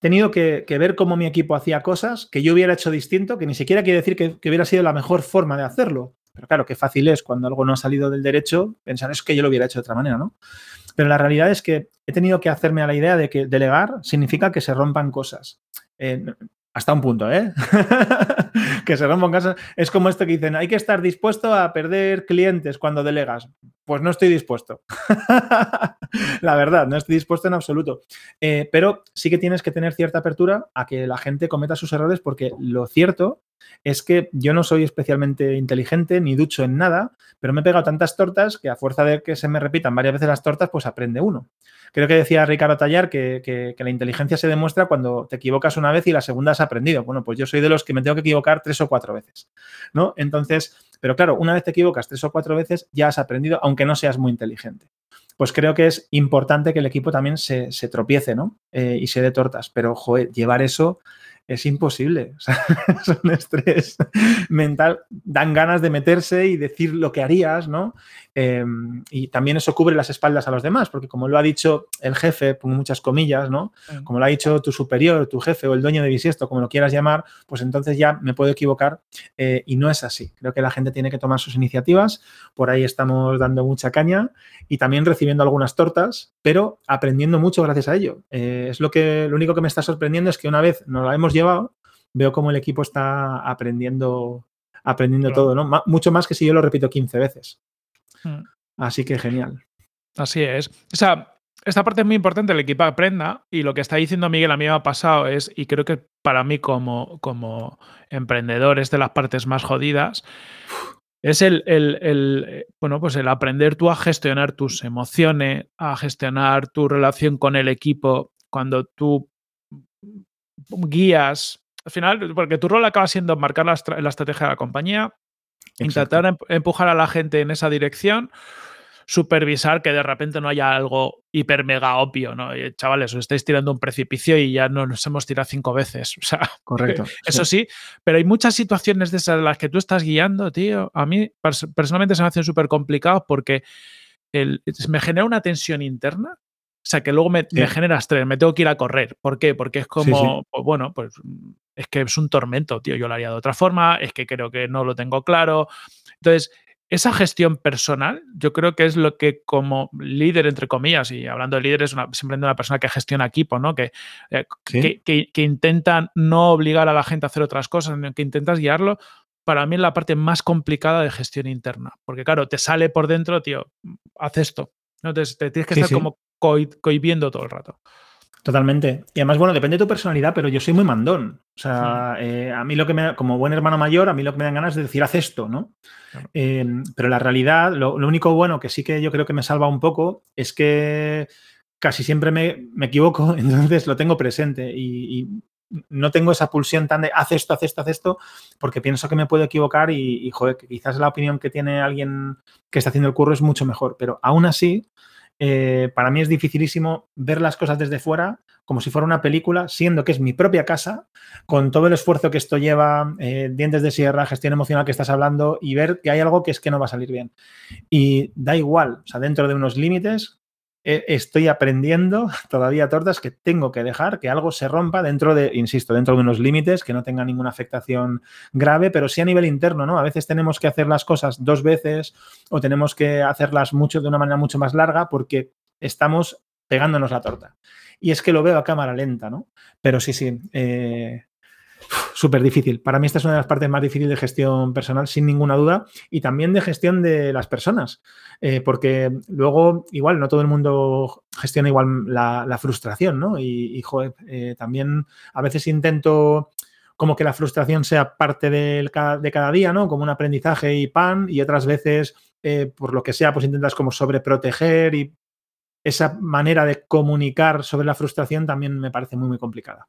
tenido que, ver cómo mi equipo hacía cosas que yo hubiera hecho distinto, que ni siquiera quiere decir que, hubiera sido la mejor forma de hacerlo. Pero claro, qué fácil es cuando algo no ha salido del derecho pensar es que yo lo hubiera hecho de otra manera, ¿no? Pero la realidad es que he tenido que hacerme a la idea de que delegar significa que se rompan cosas. Eh, hasta un punto, ¿eh? (laughs) que se rompan cosas. Es como esto que dicen, hay que estar dispuesto a perder clientes cuando delegas. Pues no estoy dispuesto. (laughs) la verdad, no estoy dispuesto en absoluto. Eh, pero sí que tienes que tener cierta apertura a que la gente cometa sus errores porque lo cierto es que yo no soy especialmente inteligente ni ducho en nada, pero me he pegado tantas tortas que a fuerza de que se me repitan varias veces las tortas, pues aprende uno. Creo que decía Ricardo Tallar que, la inteligencia se demuestra cuando te equivocas una vez y la segunda has aprendido. Bueno, pues yo soy de los que me tengo que equivocar tres o cuatro veces, ¿no? Entonces, pero claro, una vez te equivocas tres o cuatro veces, ya has aprendido, aunque no seas muy inteligente. Pues creo que es importante que el equipo también se, tropiece, ¿no? Eh, y se dé tortas. Pero, joder, llevar eso es imposible. (laughs) es un estrés mental. Dan ganas de meterse y decir lo que harías, ¿no? Em, y también eso cubre las espaldas a los demás, porque como lo ha dicho el jefe, pongo muchas comillas, ¿no? Como lo ha dicho tu superior, tu jefe o el dueño de bisiesto, como lo quieras llamar, pues entonces ya me puedo equivocar eh, y no es así. Creo que la gente tiene que tomar sus iniciativas, por ahí estamos dando mucha caña y también recibiendo algunas tortas, pero aprendiendo mucho gracias a ello. Eh, es lo que lo único que me está sorprendiendo es que una vez nos la hemos llevado, veo cómo el equipo está aprendiendo aprendiendo todo, ¿no? mucho más que si yo lo repito 15 veces. Mm. Así que genial. Así es. O sea, esta parte es muy importante, el equipo aprenda y lo que está diciendo Miguel a mí me ha pasado es, y creo que para mí como, como emprendedor es de las partes más jodidas, es el, el, bueno, pues el aprender tú a gestionar tus emociones, a gestionar tu relación con el equipo cuando tú guías, al final, porque tu rol acaba siendo marcar la estrategia de la compañía, Intentar em, empujar a la gente en esa dirección, supervisar que de repente no haya algo hiper mega obvio, ¿no? chavales, os estáis tirando un precipicio y ya no nos hemos tirado cinco veces. (laughs) O sea, correcto. (laughs) Eso sí. pero hay muchas situaciones de esas en las que tú estás guiando, tío. A mí personalmente se me hacen súper complicados porque me genera una tensión interna. O sea, que luego me, genera estrés, me tengo que ir a correr. ¿Por qué? Porque es como, pues bueno, pues es que es un tormento, tío. Yo lo haría de otra forma, es que creo que no lo tengo claro. Entonces, esa gestión personal, yo creo que es lo que como líder, entre comillas, y hablando de líder, es una, simplemente una persona que gestiona equipo, ¿no? Que, eh, que, que, intenta no obligar a la gente a hacer otras cosas, sino que intentas guiarlo. Para mí es la parte más complicada de gestión interna. Porque, claro, te sale por dentro, tío, haz esto. Entonces, te tienes que estar como cohibiendo todo el rato. Totalmente. Y además, bueno, depende de tu personalidad, pero yo soy muy mandón. O sea, eh, a mí lo que me, como buen hermano mayor, a mí lo que me dan ganas es de decir, haz esto, ¿no? Eh, pero la realidad, lo, único bueno que sí que yo creo que me salva un poco es que casi siempre me, equivoco, (laughs) entonces lo tengo presente y, no tengo esa pulsión tan de haz esto, haz esto, haz esto, porque pienso que me puedo equivocar y, joder, que quizás la opinión que tiene alguien que está haciendo el curro es mucho mejor, pero aún así eh, para mí es dificilísimo ver las cosas desde fuera como si fuera una película, siendo que es mi propia casa, con todo el esfuerzo que esto lleva, eh, dientes de sierra, gestión emocional que estás hablando y ver que hay algo que es que no va a salir bien. Y da igual, o sea, dentro de unos límites, eh, estoy aprendiendo todavía tortas que tengo que dejar que algo se rompa dentro de, insisto, dentro de unos límites, que no tenga ninguna afectación grave, pero sí a nivel interno, ¿no? A veces tenemos que hacer las cosas dos veces o tenemos que hacerlas mucho de una manera mucho más larga porque estamos pegándonos la torta. Y es que lo veo a cámara lenta, ¿no? Pero sí, sí, eh, súper difícil. Para mí esta es una de las partes más difíciles de gestión personal, sin ninguna duda, y también de gestión de las personas, eh, porque luego igual no todo el mundo gestiona igual la, frustración, ¿no? Y, joder, eh, también a veces intento como que la frustración sea parte de cada día, ¿no? Como un aprendizaje y pan, y otras veces, eh, por lo que sea, pues intentas como sobreproteger y esa manera de comunicar sobre la frustración también me parece muy, muy complicada.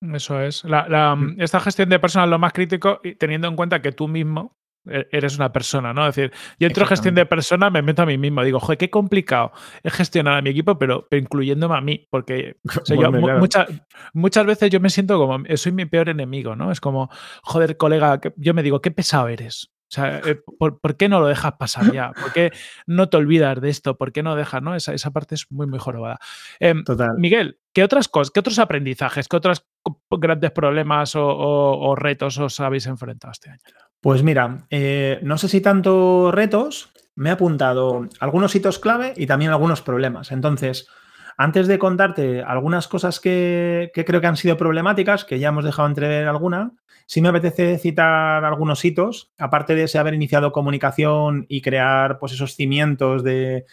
Eso es. La, mm. esta gestión de personas es lo más crítico, teniendo en cuenta que tú mismo e, eres una persona, ¿no? Es decir, yo entro en gestión de personas, me meto a mí mismo. Digo, joder, qué complicado es gestionar a mi equipo, pero, incluyéndome a mí, porque (laughs) muchas, muchas veces yo me siento como, soy mi peor enemigo, ¿no? Es como, joder, colega, yo me digo, qué pesado eres. O sea, eh, ¿por, qué no lo dejas pasar ya? ¿Por qué no te olvidas de esto? ¿Por qué no dejas? ¿no? Esa, esa parte es muy, muy jorobada. Em, Total. Miguel, ¿qué otras cosas, qué otros aprendizajes, qué otros grandes problemas o, retos os habéis enfrentado este año? Pues mira, eh, no sé si tanto retos, me he apuntado algunos hitos clave y también algunos problemas. Entonces, antes de contarte algunas cosas que, creo que han sido problemáticas, que ya hemos dejado entrever alguna, Sí me apetece citar algunos hitos, aparte de ese haber iniciado comunicación y crear pues, esos cimientos de,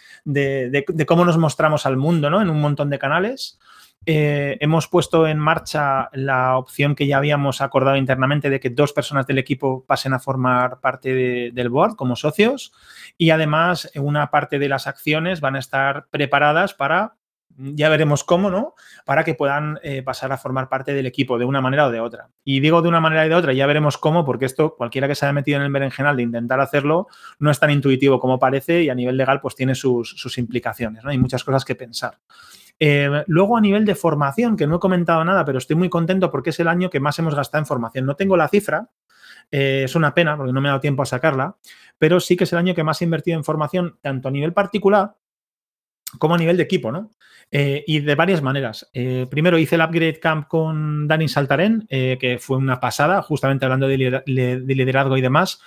cómo nos mostramos al mundo ¿no? en un montón de canales. Eh, hemos puesto en marcha la opción que ya habíamos acordado internamente de que dos personas del equipo pasen a formar parte del board como socios y además una parte de las acciones van a estar preparadas para ya veremos cómo, ¿no? Para que puedan eh, pasar a formar parte del equipo de una manera o de otra. Y digo de una manera y de otra, ya veremos cómo, porque esto, cualquiera que se haya metido en el berenjenal de intentar hacerlo, no es tan intuitivo como parece y a nivel legal, pues tiene sus, implicaciones, ¿no? Hay muchas cosas que pensar. Eh, luego, a nivel de formación, que no he comentado nada, pero estoy muy contento porque es el año que más hemos gastado en formación. No tengo la cifra, eh, es una pena porque no me ha dado tiempo a sacarla, pero sí que es el año que más he invertido en formación, tanto a nivel particular como a nivel de equipo, ¿no? Eh, y de varias maneras. Eh, primero hice el Upgrade Camp con Dani Saltarén, eh, que fue una pasada, justamente hablando de, liderazgo y demás.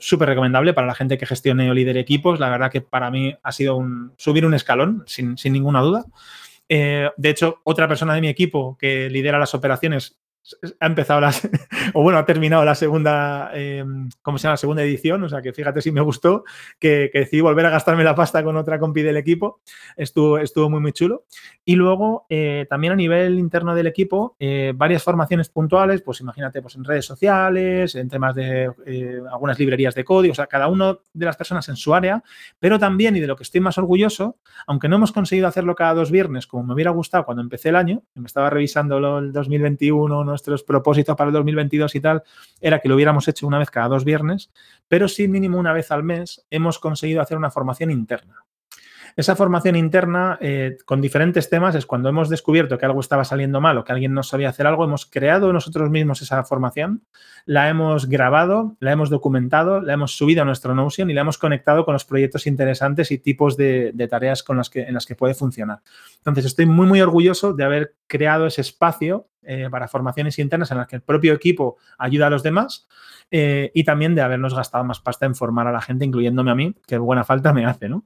Súper recomendable para la gente que gestione o lidere equipos. La verdad que para mí ha sido un, subir un escalón, sin, sin ninguna duda. de hecho, otra persona de mi equipo que lidera las operaciones ha empezado la, (laughs) o bueno, ha terminado la segunda, eh, ¿cómo se llama? La segunda edición, o sea que fíjate si me gustó, que, decidí volver a gastarme la pasta con otra compi del equipo, estuvo, estuvo muy, muy chulo. Y luego, eh, también a nivel interno del equipo, eh, varias formaciones puntuales, pues imagínate, pues en redes sociales, en temas de algunas librerías de código, o sea, cada uno de las personas en su área, pero también, y de lo que estoy más orgulloso, aunque no hemos conseguido hacerlo cada dos viernes, como me hubiera gustado cuando empecé el año, me estaba revisando el 2021, nuestros propósitos para el 2022 y tal, era que lo hubiéramos hecho una vez cada dos viernes, pero sí mínimo una vez al mes hemos conseguido hacer una formación interna. Esa formación interna eh, con diferentes temas es cuando hemos descubierto que algo estaba saliendo mal o que alguien no sabía hacer algo, hemos creado nosotros mismos esa formación, la hemos grabado, la hemos documentado, la hemos subido a nuestro Notion y la hemos conectado con los proyectos interesantes y tipos de, tareas con que, en las que puede funcionar. Entonces, estoy muy, muy orgulloso de haber creado ese espacio eh, para formaciones internas en las que el propio equipo ayuda a los demás eh, y también de habernos gastado más pasta en formar a la gente, incluyéndome a mí, que buena falta me hace, ¿no?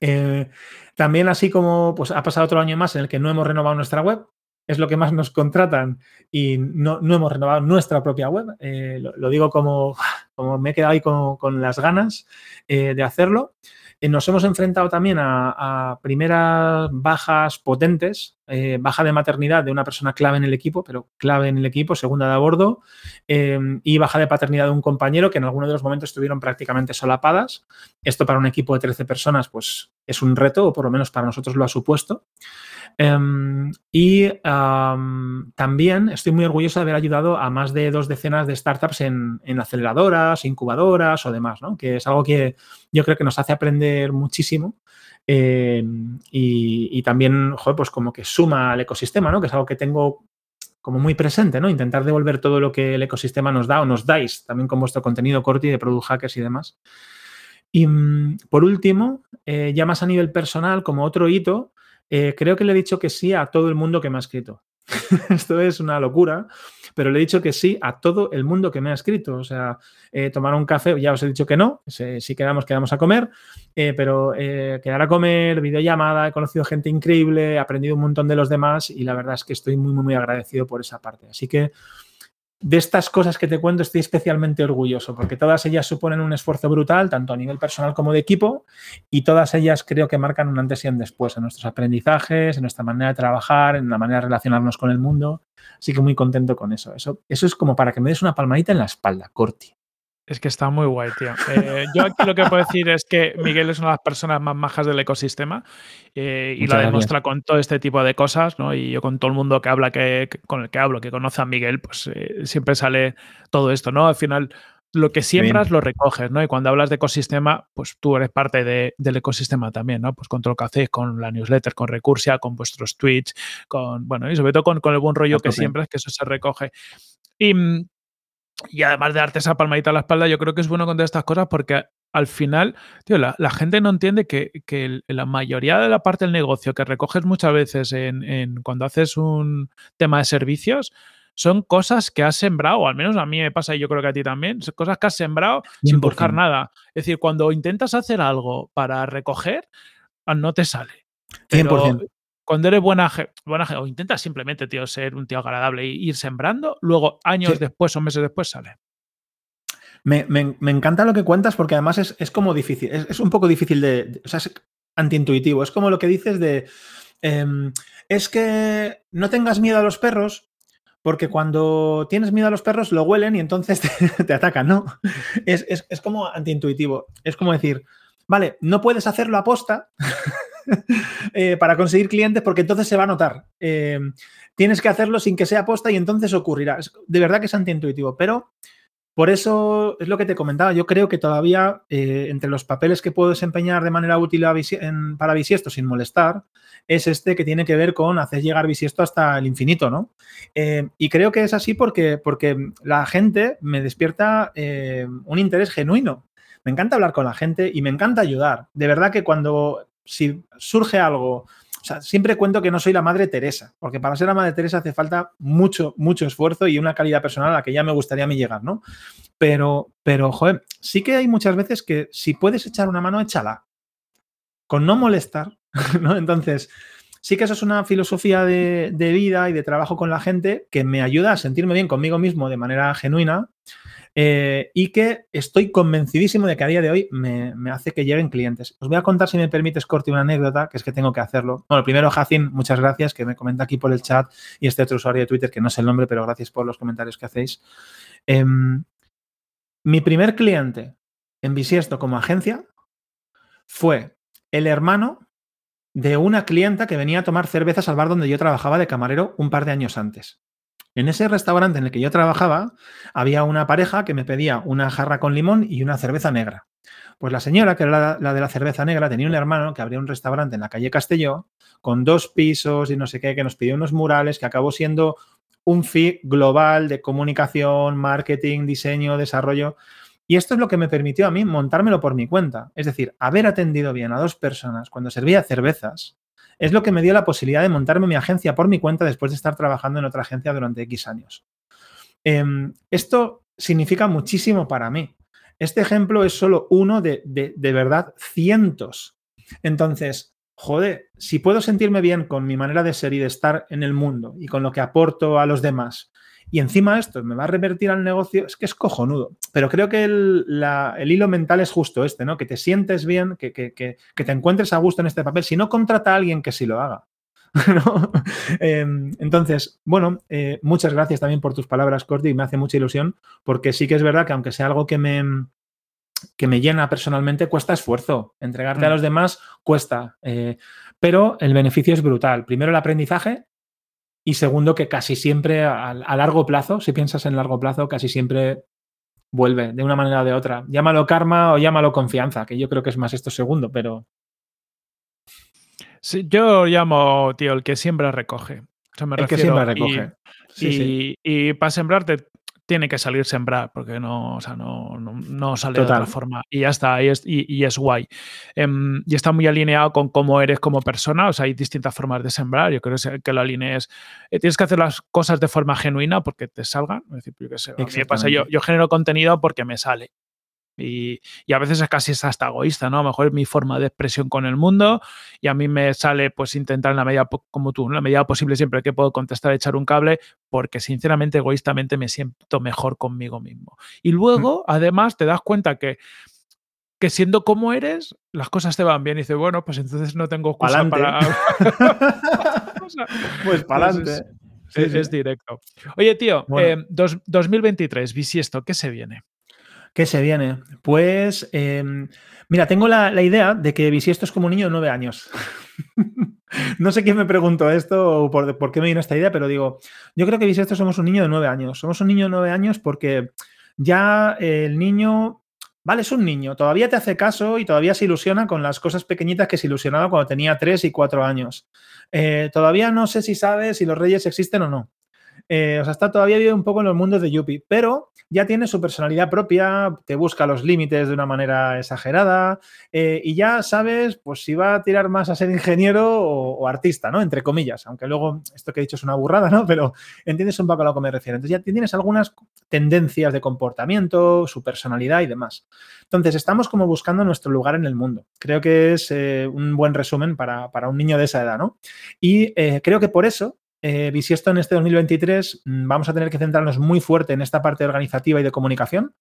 Eh, también así como pues, ha pasado otro año más en el que no hemos renovado nuestra web, es lo que más nos contratan y no, hemos renovado nuestra propia web. Eh, lo, digo como, (laughs) como, me he quedado ahí con, las ganas eh, de hacerlo. Nos hemos enfrentado también a, primeras bajas potentes eh, baja de maternidad de una persona clave en el equipo, pero clave en el equipo, segunda de a bordo, em, y baja de paternidad de un compañero que en alguno de los momentos estuvieron prácticamente solapadas. Esto para un equipo de 13 personas, pues es un reto, o por lo menos para nosotros lo ha supuesto. Em, y también estoy muy orgulloso de haber ayudado a más de dos decenas de startups en, aceleradoras, incubadoras o demás, ¿no? que es algo que yo creo que nos hace aprender muchísimo em, y, también, joder, pues como que suma al ecosistema, ¿no? que es algo que tengo como muy presente, ¿no? Intentar devolver todo lo que el ecosistema nos da o nos dais, también con vuestro contenido corti de Product Hackers y demás. Y mm, por último, eh, ya más a nivel personal, como otro hito, eh, creo que le he dicho que sí a todo el mundo que me ha escrito. (laughs) Esto es una locura, pero le he dicho que sí a todo el mundo que me ha escrito. O sea, eh, tomar un café, ya os he dicho que no, si, quedamos, quedamos a comer, eh, pero quedar a comer, videollamada, he conocido gente increíble, he aprendido un montón de los demás y la verdad es que estoy muy, muy, muy agradecido por esa parte. Así que de estas cosas que te cuento estoy especialmente orgulloso porque todas ellas suponen un esfuerzo brutal, tanto a nivel personal como de equipo, y todas ellas creo que marcan un antes y un después en nuestros aprendizajes, en nuestra manera de trabajar, en la manera de relacionarnos con el mundo. Así que muy contento con eso. Eso, eso es como para que me des una palmadita en la espalda, Corti. Es que está muy guay, tío. Eh, yo aquí lo que puedo decir es que Miguel es una de las personas más majas del ecosistema eh, y la demuestra con todo este tipo de cosas, ¿no? Y yo con todo el mundo que habla, que, con el que hablo, que conoce a Miguel, pues eh, siempre sale todo esto, ¿no? Al final, lo que siembras lo recoges, ¿no? Y cuando hablas de ecosistema, pues tú eres parte del ecosistema también, ¿no? Pues con todo lo que hacéis, con la newsletter, con Recursia, con vuestros tweets, con, bueno, y sobre todo con, con el buen rollo que siembras, que eso se recoge. Y mm, y además de darte esa palmadita a la espalda, yo creo que es bueno contar estas cosas porque al final, tío, la, gente no entiende que, la mayoría de la parte del negocio que recoges muchas veces en, cuando haces un tema de servicios son cosas que has sembrado, o al menos a mí me pasa y yo creo que a ti también, son cosas que has sembrado sin buscar nada. Es decir, cuando intentas hacer algo para recoger, no te sale. 100% cuando eres buena, buena o intentas simplemente, tío, ser un tío agradable e ir sembrando, luego años después o meses después sale. Me, encanta lo que cuentas porque además es, como difícil, es, un poco difícil de, o sea, es antiintuitivo, es como lo que dices de, em, es que no tengas miedo a los perros porque cuando tienes miedo a los perros lo huelen y entonces (laughs) te, atacan, ¿no? Es, es como antiintuitivo, es como decir, vale, no puedes hacerlo a posta, (laughs) Eh, para conseguir clientes porque entonces se va a notar. Eh, tienes que hacerlo sin que sea posta y entonces ocurrirá. de verdad que es antiintuitivo, pero por eso es lo que te comentaba. Yo creo que todavía eh, entre los papeles que puedo desempeñar de manera útil para bisiesto sin molestar, es este que tiene que ver con hacer llegar bisiesto hasta el infinito, ¿no? y creo que es así porque, porque la gente me despierta un interés genuino. Me encanta hablar con la gente y me encanta ayudar. De verdad que cuando si surge algo, o sea, siempre cuento que no soy la madre Teresa, porque para ser la madre Teresa hace falta mucho, mucho esfuerzo y una calidad personal a la que ya me gustaría a mí llegar, ¿no? Pero, pero, joder, sí que hay muchas veces que si puedes echar una mano, échala. Con no molestar, (laughs) ¿no? Entonces, sí que eso es una filosofía de, de, vida y de trabajo con la gente que me ayuda a sentirme bien conmigo mismo de manera genuina eh, y que estoy convencidísimo de que a día de hoy me, hace que lleguen clientes. Os voy a contar, si me permites, Corti, una anécdota, que es que tengo que hacerlo. Bueno, primero, Jacin, muchas gracias, que me comenta aquí por el chat, y este otro usuario de Twitter, que no sé el nombre, pero gracias por los comentarios que hacéis. Em, mi primer cliente en Bisiesto como agencia fue el hermano de una clienta que venía a tomar cervezas al bar donde yo trabajaba de camarero un par de años antes. En ese restaurante en el que yo trabajaba, había una pareja que me pedía una jarra con limón y una cerveza negra. Pues la señora, que era la, de la cerveza negra, tenía un hermano que abría un restaurante en la calle Castelló con dos pisos y no sé qué, que nos pidió unos murales, que acabó siendo un fee global de comunicación, marketing, diseño, desarrollo. Y esto es lo que me permitió a mí montármelo por mi cuenta. Es decir, haber atendido bien a dos personas cuando servía cervezas es lo que me dio la posibilidad de montarme mi agencia por mi cuenta después de estar trabajando en otra agencia durante X años. Em, esto significa muchísimo para mí. Este ejemplo es solo uno de, de verdad cientos. Entonces, joder, si puedo sentirme bien con mi manera de ser y de estar en el mundo y con lo que aporto a los demás y encima esto me va a revertir al negocio, es que es cojonudo. Pero creo que el, hilo mental es justo este, ¿no? Que te sientes bien, que, te encuentres a gusto en este papel. Si no, contrata a alguien que sí lo haga. (laughs) Em, entonces, bueno, eh, muchas gracias también por tus palabras, Corti, y me hace mucha ilusión, porque sí que es verdad que aunque sea algo que me, que me llena personalmente, cuesta esfuerzo. Entregarte a mm. los demás cuesta, eh, pero el beneficio es brutal. Primero el aprendizaje y segundo que casi siempre a, a largo plazo, si piensas en largo plazo, casi siempre vuelve de una manera o de otra. Llámalo karma o llámalo confianza, que yo creo que es más esto segundo, pero Sí, yo llamo, tío, el que siembra recoge. el que siembra recoge. Y, y, para sembrarte tiene que salir sembrar, porque no, o sea, no, no, sale de otra forma. Y ya está, y es, y, es guay. Em, y está muy alineado con cómo eres como persona. O sea, hay distintas formas de sembrar. Yo creo que lo alinees. Eh, tienes que hacer las cosas de forma genuina porque te salgan. Es decir, yo qué sé. pasa, yo, yo genero contenido porque me sale. Y, a veces es casi hasta egoísta, ¿no? A lo mejor es mi forma de expresión con el mundo y a mí me sale pues intentar en la medida, como tú, en la medida posible siempre que puedo contestar, echar un cable, porque sinceramente, egoístamente me siento mejor conmigo mismo. Y luego, además, te das cuenta que que siendo como eres, las cosas te van bien. Y dices, bueno, pues entonces no tengo excusa para. (laughs) (laughs) pues para adelante. es, directo. Oye, tío, 2023, bisiesto, ¿qué se viene? ¿Qué se viene? Pues, em, mira, tengo la, idea de que Bisiesto es como un niño de nueve años. (laughs) no sé quién me preguntó esto o por, qué me vino esta idea, pero digo, yo creo que Bisiesto somos un niño de nueve años. Somos un niño de nueve años porque ya el niño, vale, es un niño, todavía te hace caso y todavía se ilusiona con las cosas pequeñitas que se ilusionaba cuando tenía tres y cuatro años. Eh, todavía no sé si sabes si los reyes existen o no. Eh, o sea, está todavía vive un poco en los mundos de Yuppie, pero ya tiene su personalidad propia, te busca los límites de una manera exagerada eh, y ya sabes pues si va a tirar más a ser ingeniero o, artista, ¿no? Entre comillas, aunque luego esto que he dicho es una burrada, ¿no? Pero entiendes un poco a lo que me refiero. Entonces ya tienes algunas tendencias de comportamiento, su personalidad y demás. Entonces estamos como buscando nuestro lugar en el mundo. Creo que es eh, un buen resumen para, un niño de esa edad, ¿no? Y creo que por eso eh, Bisiesto en este 2023 mm, vamos a tener que centrarnos muy fuerte en esta parte organizativa y de comunicación.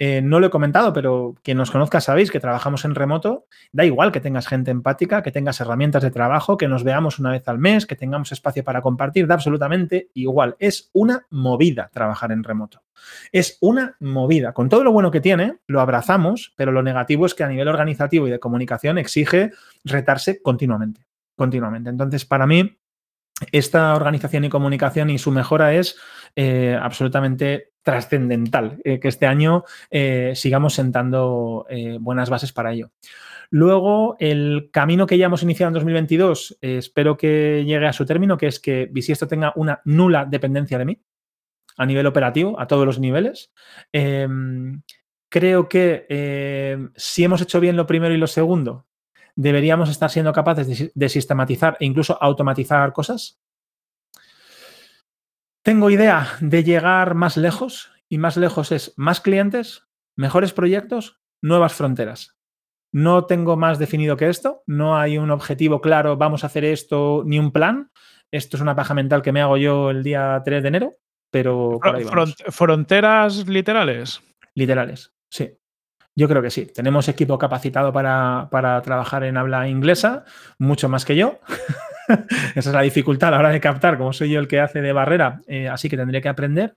Eh, no lo he comentado, pero quien nos conozca sabéis que trabajamos en remoto. Da igual que tengas gente empática, que tengas herramientas de trabajo, que nos veamos una vez al mes, que tengamos espacio para compartir, da absolutamente igual. Es una movida trabajar en remoto. Es una movida. Con todo lo bueno que tiene, lo abrazamos, pero lo negativo es que a nivel organizativo y de comunicación exige retarse continuamente. Continuamente. Entonces, para mí, esta organización y comunicación y su mejora es eh, absolutamente trascendental, eh, que este año eh, sigamos sentando buenas bases para ello. Luego, el camino que ya hemos iniciado en 2022, espero que llegue a su término, que es que Bisiesto tenga una nula dependencia de mí a nivel operativo, a todos los niveles. Em, creo que si hemos hecho bien lo primero y lo segundo, deberíamos estar siendo capaces de, sistematizar e incluso automatizar cosas. Tengo idea de llegar más lejos y más lejos es más clientes, mejores proyectos, nuevas fronteras. No tengo más definido que esto, no hay un objetivo claro, vamos a hacer esto, ni un plan. Esto es una paja mental que me hago yo el día 3 de enero, pero... ¿Fronteras literales? Literales, sí. Yo creo que sí. Tenemos equipo capacitado para, trabajar en habla inglesa, mucho más que yo. (laughs) Esa es la dificultad a la hora de captar, como soy yo el que hace de barrera, eh, así que tendría que aprender.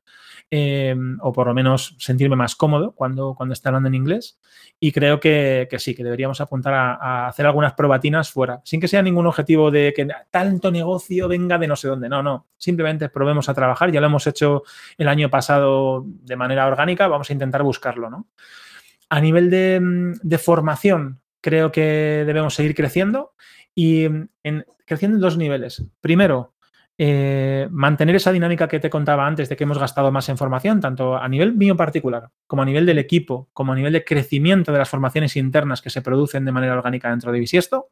Eh, o por lo menos sentirme más cómodo cuando, cuando esté hablando en inglés. Y creo que, sí, que deberíamos apuntar a, hacer algunas probatinas fuera, sin que sea ningún objetivo de que tanto negocio venga de no sé dónde. No, no. Simplemente probemos a trabajar. Ya lo hemos hecho el año pasado de manera orgánica, vamos a intentar buscarlo, ¿no? A nivel de, formación, creo que debemos seguir creciendo y en, creciendo en dos niveles. Primero, eh, mantener esa dinámica que te contaba antes de que hemos gastado más en formación, tanto a nivel mío particular, como a nivel del equipo, como a nivel de crecimiento de las formaciones internas que se producen de manera orgánica dentro de Bisiesto,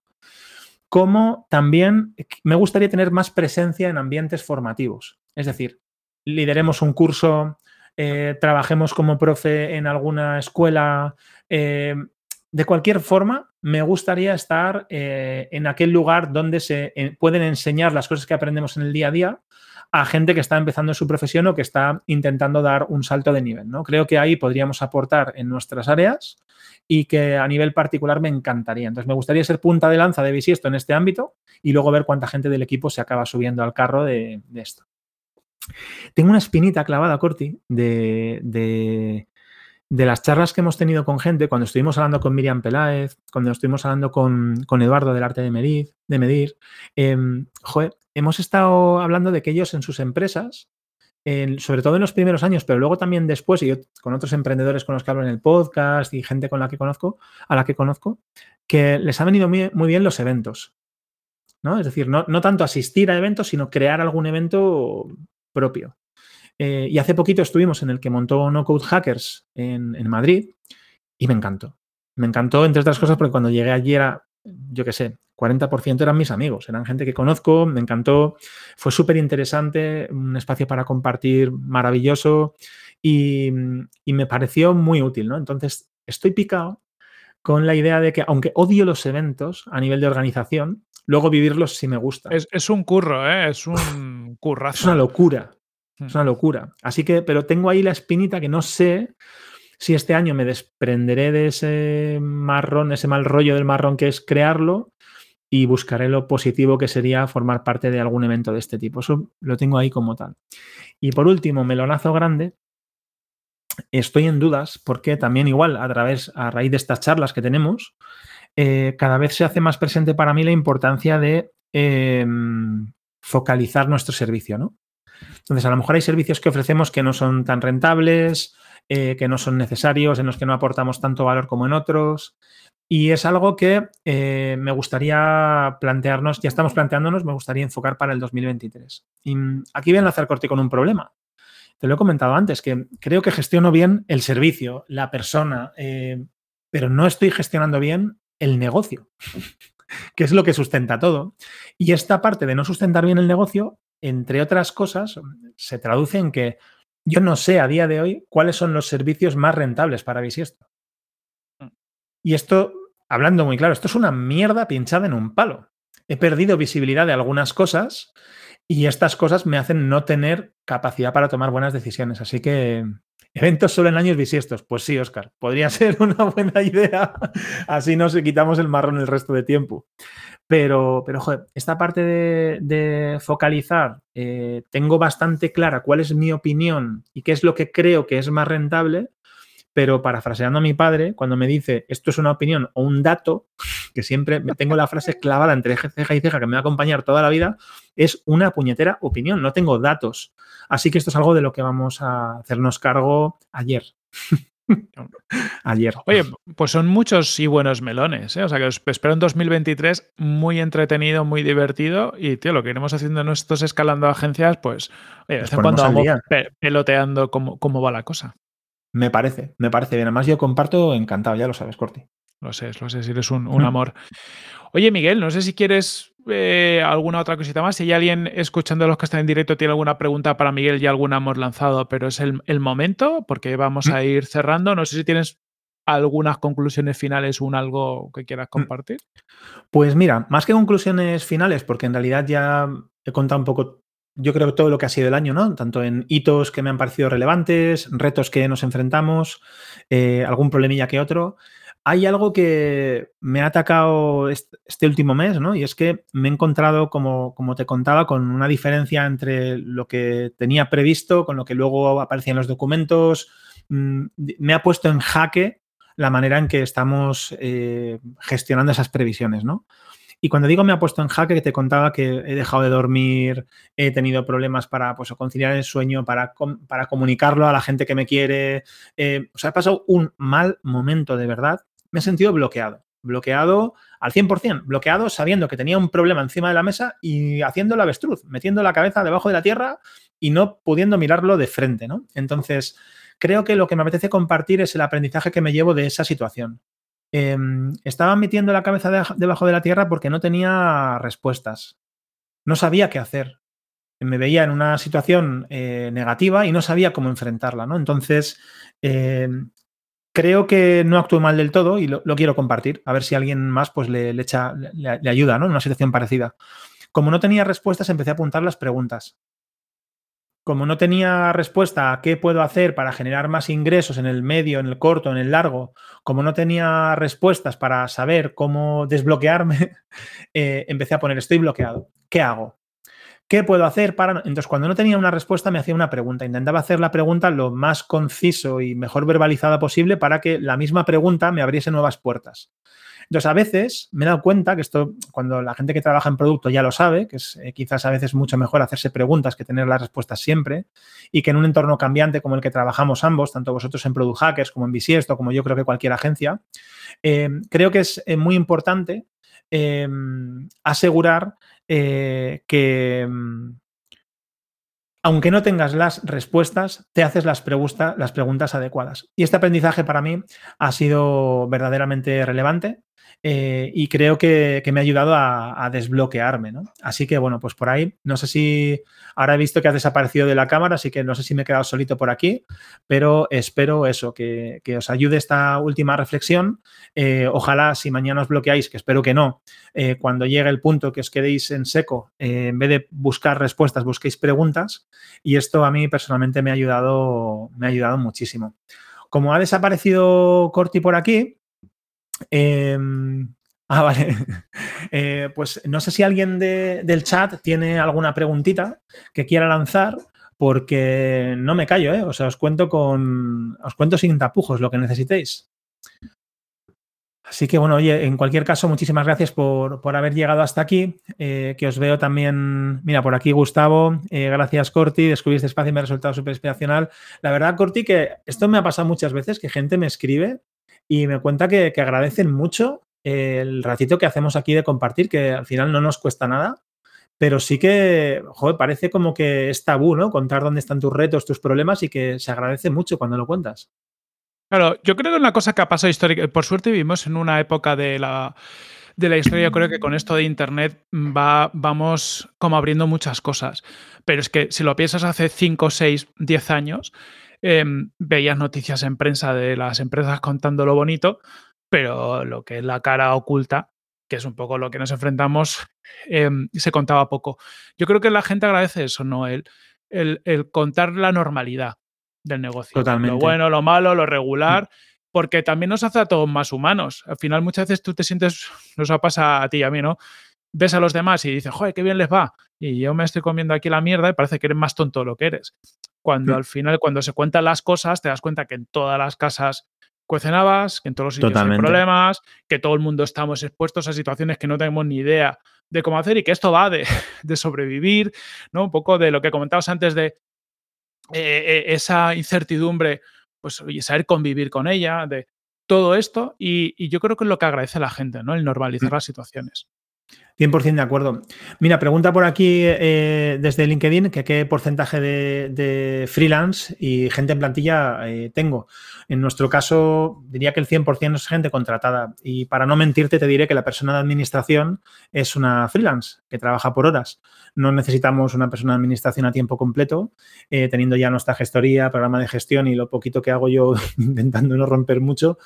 como también me gustaría tener más presencia en ambientes formativos. Es decir, lideremos un curso, eh, trabajemos como profe en alguna escuela, eh, de cualquier forma, me gustaría estar eh, en aquel lugar donde se pueden enseñar las cosas que aprendemos en el día a día a gente que está empezando en su profesión o que está intentando dar un salto de nivel. ¿no? Creo que ahí podríamos aportar en nuestras áreas y que a nivel particular me encantaría. Entonces, me gustaría ser punta de lanza de Bisiesto en este ámbito y luego ver cuánta gente del equipo se acaba subiendo al carro de, esto. Tengo una espinita clavada, Corti, de, de, las charlas que hemos tenido con gente, cuando estuvimos hablando con Miriam Peláez, cuando estuvimos hablando con, Eduardo del arte de medir, de medir em, hemos estado hablando de que ellos en sus empresas, sobre todo en los primeros años, pero luego también después, y yo con otros emprendedores con los que hablo en el podcast y gente con la que conozco, a la que conozco, que les ha venido muy, bien los eventos. ¿no? Es decir, no, tanto asistir a eventos, sino crear algún evento propio. Eh, y hace poquito estuvimos en el que montó No Code Hackers en, en Madrid y me encantó. Me encantó, entre otras cosas, porque cuando llegué allí era, yo qué sé, 40% eran mis amigos, eran gente que conozco, me encantó, fue súper interesante, un espacio para compartir maravilloso y, me pareció muy útil, ¿no? Entonces, estoy picado con la idea de que, aunque odio los eventos a nivel de organización, luego vivirlos sí me gusta. Es, un curro, ¿eh? Es un currazo. Es una locura. Es hmm. una locura. Así que, pero tengo ahí la espinita que no sé si este año me desprenderé de ese marrón, ese mal rollo del marrón que es crearlo y buscaré lo positivo que sería formar parte de algún evento de este tipo. Eso lo tengo ahí como tal. Y por último, melonazo grande. Estoy en dudas porque también igual a través, a raíz de estas charlas que tenemos, eh, cada vez se hace más presente para mí la importancia de em, focalizar nuestro servicio, ¿no? Entonces, a lo mejor hay servicios que ofrecemos que no son tan rentables, eh, que no son necesarios, en los que no aportamos tanto valor como en otros. Y es algo que eh, me gustaría plantearnos, ya estamos planteándonos, me gustaría enfocar para el 2023. Y mm, aquí voy a enlazar corte con un problema. Te lo he comentado antes, que creo que gestiono bien el servicio, la persona, eh, pero no estoy gestionando bien el negocio, que es lo que sustenta todo. Y esta parte de no sustentar bien el negocio, entre otras cosas, se traduce en que yo no sé a día de hoy cuáles son los servicios más rentables para Bisiesto. Y esto, hablando muy claro, esto es una mierda pinchada en un palo. He perdido visibilidad de algunas cosas y estas cosas me hacen no tener capacidad para tomar buenas decisiones. Así que eventos solo en años bisiestos. Pues sí, Oscar, podría (laughs) ser una buena idea. Así nos quitamos el marrón el resto de tiempo. Pero, pero joder, esta parte de, focalizar, eh, tengo bastante clara cuál es mi opinión y qué es lo que creo que es más rentable pero parafraseando a mi padre, cuando me dice esto es una opinión o un dato, que siempre tengo la frase clavada entre ceja y ceja que me va a acompañar toda la vida, es una puñetera opinión, no tengo datos. Así que esto es algo de lo que vamos a hacernos cargo ayer. (laughs) Ayer. Oye, pues son muchos y buenos melones, ¿eh? O sea que os espero en 2023 muy entretenido, muy divertido. Y, tío, lo que iremos haciendo en estos escalando agencias, pues, oye, de vez en cuando vamos peloteando cómo, cómo va la cosa. Me parece, me parece bien. Además, yo comparto encantado, ya lo sabes, Corti. Lo sé, lo sé, si eres un, amor. Oye, Miguel, no sé si quieres eh, alguna otra cosita más. Si hay alguien escuchando los que están en directo tiene alguna pregunta para Miguel, ya alguna hemos lanzado, pero es el, momento porque vamos mm. a ir cerrando. No sé si tienes algunas conclusiones finales o un algo que quieras mm. compartir. Pues mira, más que conclusiones finales, porque en realidad ya he contado un poco yo creo que todo lo que ha sido el año, ¿no? Tanto en hitos que me han parecido relevantes, retos que nos enfrentamos, eh, algún problemilla que otro. Hay algo que me ha atacado este último mes, ¿no? Y es que me he encontrado, como, te contaba, con una diferencia entre lo que tenía previsto, con lo que luego aparecía en los documentos. Mm, me ha puesto en jaque la manera en que estamos eh, gestionando esas previsiones, ¿no? Y cuando digo me ha puesto en jaque, que te contaba que he dejado de dormir, he tenido problemas para pues, conciliar el sueño, para, para comunicarlo a la gente que me quiere. Eh, o sea, he pasado un mal momento de verdad. Me he sentido bloqueado. Bloqueado al 100%, bloqueado sabiendo que tenía un problema encima de la mesa y haciendo la avestruz, metiendo la cabeza debajo de la tierra y no pudiendo mirarlo de frente, ¿no? Entonces, creo que lo que me apetece compartir es el aprendizaje que me llevo de esa situación. Em, estaba metiendo la cabeza debajo de la tierra porque no tenía respuestas. No sabía qué hacer. Me veía en una situación eh, negativa y no sabía cómo enfrentarla, ¿no? Entonces, em, creo que no actúe mal del todo y lo, quiero compartir. A ver si alguien más pues, le, ayuda ¿no? en una situación parecida. Como no tenía respuestas, empecé a apuntar las preguntas. Como no tenía respuesta a qué puedo hacer para generar más ingresos en el medio, en el corto, en el largo, como no tenía respuestas para saber cómo desbloquearme, (laughs) eh, empecé a poner estoy bloqueado. ¿Qué hago? ¿Qué puedo hacer para.? Entonces, cuando no tenía una respuesta, me hacía una pregunta. Intentaba hacer la pregunta lo más conciso y mejor verbalizada posible para que la misma pregunta me abriese nuevas puertas. Entonces, a veces me he dado cuenta que esto, cuando la gente que trabaja en producto ya lo sabe, que es eh, quizás a veces mucho mejor hacerse preguntas que tener las respuestas siempre, y que en un entorno cambiante como el que trabajamos ambos, tanto vosotros en Product Hackers como en Bisiesto, como yo creo que cualquier agencia, eh, creo que es eh, muy importante asegurar que mm, aunque no tengas las respuestas, te haces las, las preguntas adecuadas. Y este aprendizaje para mí ha sido verdaderamente relevante eh, y creo que, me ha ayudado a, desbloquearme, ¿no? Así que, bueno, pues por ahí, no sé si ahora he visto que has desaparecido de la cámara, así que no sé si me he quedado solito por aquí, pero espero eso, que, os ayude esta última reflexión. Eh, ojalá si mañana os bloqueáis, que espero que no, eh, cuando llegue el punto que os quedéis en seco, en vez de buscar respuestas, busquéis preguntas y esto a mí personalmente me ha ayudado, me ha ayudado muchísimo. Como ha desaparecido Corti por aquí, Em, ah, (laughs) vale. Eh, pues no sé si alguien del chat tiene alguna preguntita que quiera lanzar, porque no me callo, ¿eh? O sea, os cuento con. Os cuento sin tapujos lo que necesitéis. Así que bueno, oye, en cualquier caso, muchísimas gracias por, haber llegado hasta aquí. Eh, que os veo también, mira, por aquí Gustavo, eh, gracias Corti, descubriste espacio y me ha resultado súper inspiracional. La verdad, Corti, que esto me ha pasado muchas veces, que gente me escribe y me cuenta que, agradecen mucho el ratito que hacemos aquí de compartir, que al final no nos cuesta nada, pero sí que, joder, parece como que es tabú, ¿no? Contar dónde están tus retos, tus problemas y que se agradece mucho cuando lo cuentas. Claro, yo creo que una cosa que ha pasado histórica, por suerte vivimos en una época de la, de la historia, yo creo que con esto de Internet va, vamos como abriendo muchas cosas, pero es que si lo piensas hace 5, 6, 10 años, Em, veías noticias en prensa de las empresas contando lo bonito, pero lo que es la cara oculta, que es un poco lo que nos enfrentamos, em, se contaba poco. Yo creo que la gente agradece eso, ¿no? El, el, contar la normalidad del negocio. Totalmente. Lo bueno, lo malo, lo regular. Mm. Porque también nos hace a todos más humanos. Al final, muchas veces tú te sientes, nos pasa a ti y a mí, ¿no? Ves a los demás y dices, joder, qué bien les va. Y yo me estoy comiendo aquí la mierda y parece que eres más tonto de lo que eres. Cuando mm. al final, cuando se cuentan las cosas, te das cuenta que en todas las casas cuecen habas, que en todos los sitios hay problemas, que todo el mundo estamos expuestos a situaciones que no tenemos ni idea de cómo hacer y que esto va (laughs) de, sobrevivir, ¿no? Un poco de lo que comentabas antes de eh, eh, esa incertidumbre, pues oye, saber convivir con ella, de todo esto, y, y, yo creo que es lo que agradece la gente, ¿no? El normalizar mm. las situaciones. 100% de acuerdo. Mira, pregunta por aquí eh, desde LinkedIn que qué porcentaje de, freelance y gente en plantilla eh, tengo. En nuestro caso, diría que el 100% es gente contratada. Y para no mentirte, te diré que la persona de administración es una freelance que trabaja por horas. No necesitamos una persona de administración a tiempo completo, eh, teniendo ya nuestra gestoría, programa de gestión y lo poquito que hago yo (laughs) intentando no romper mucho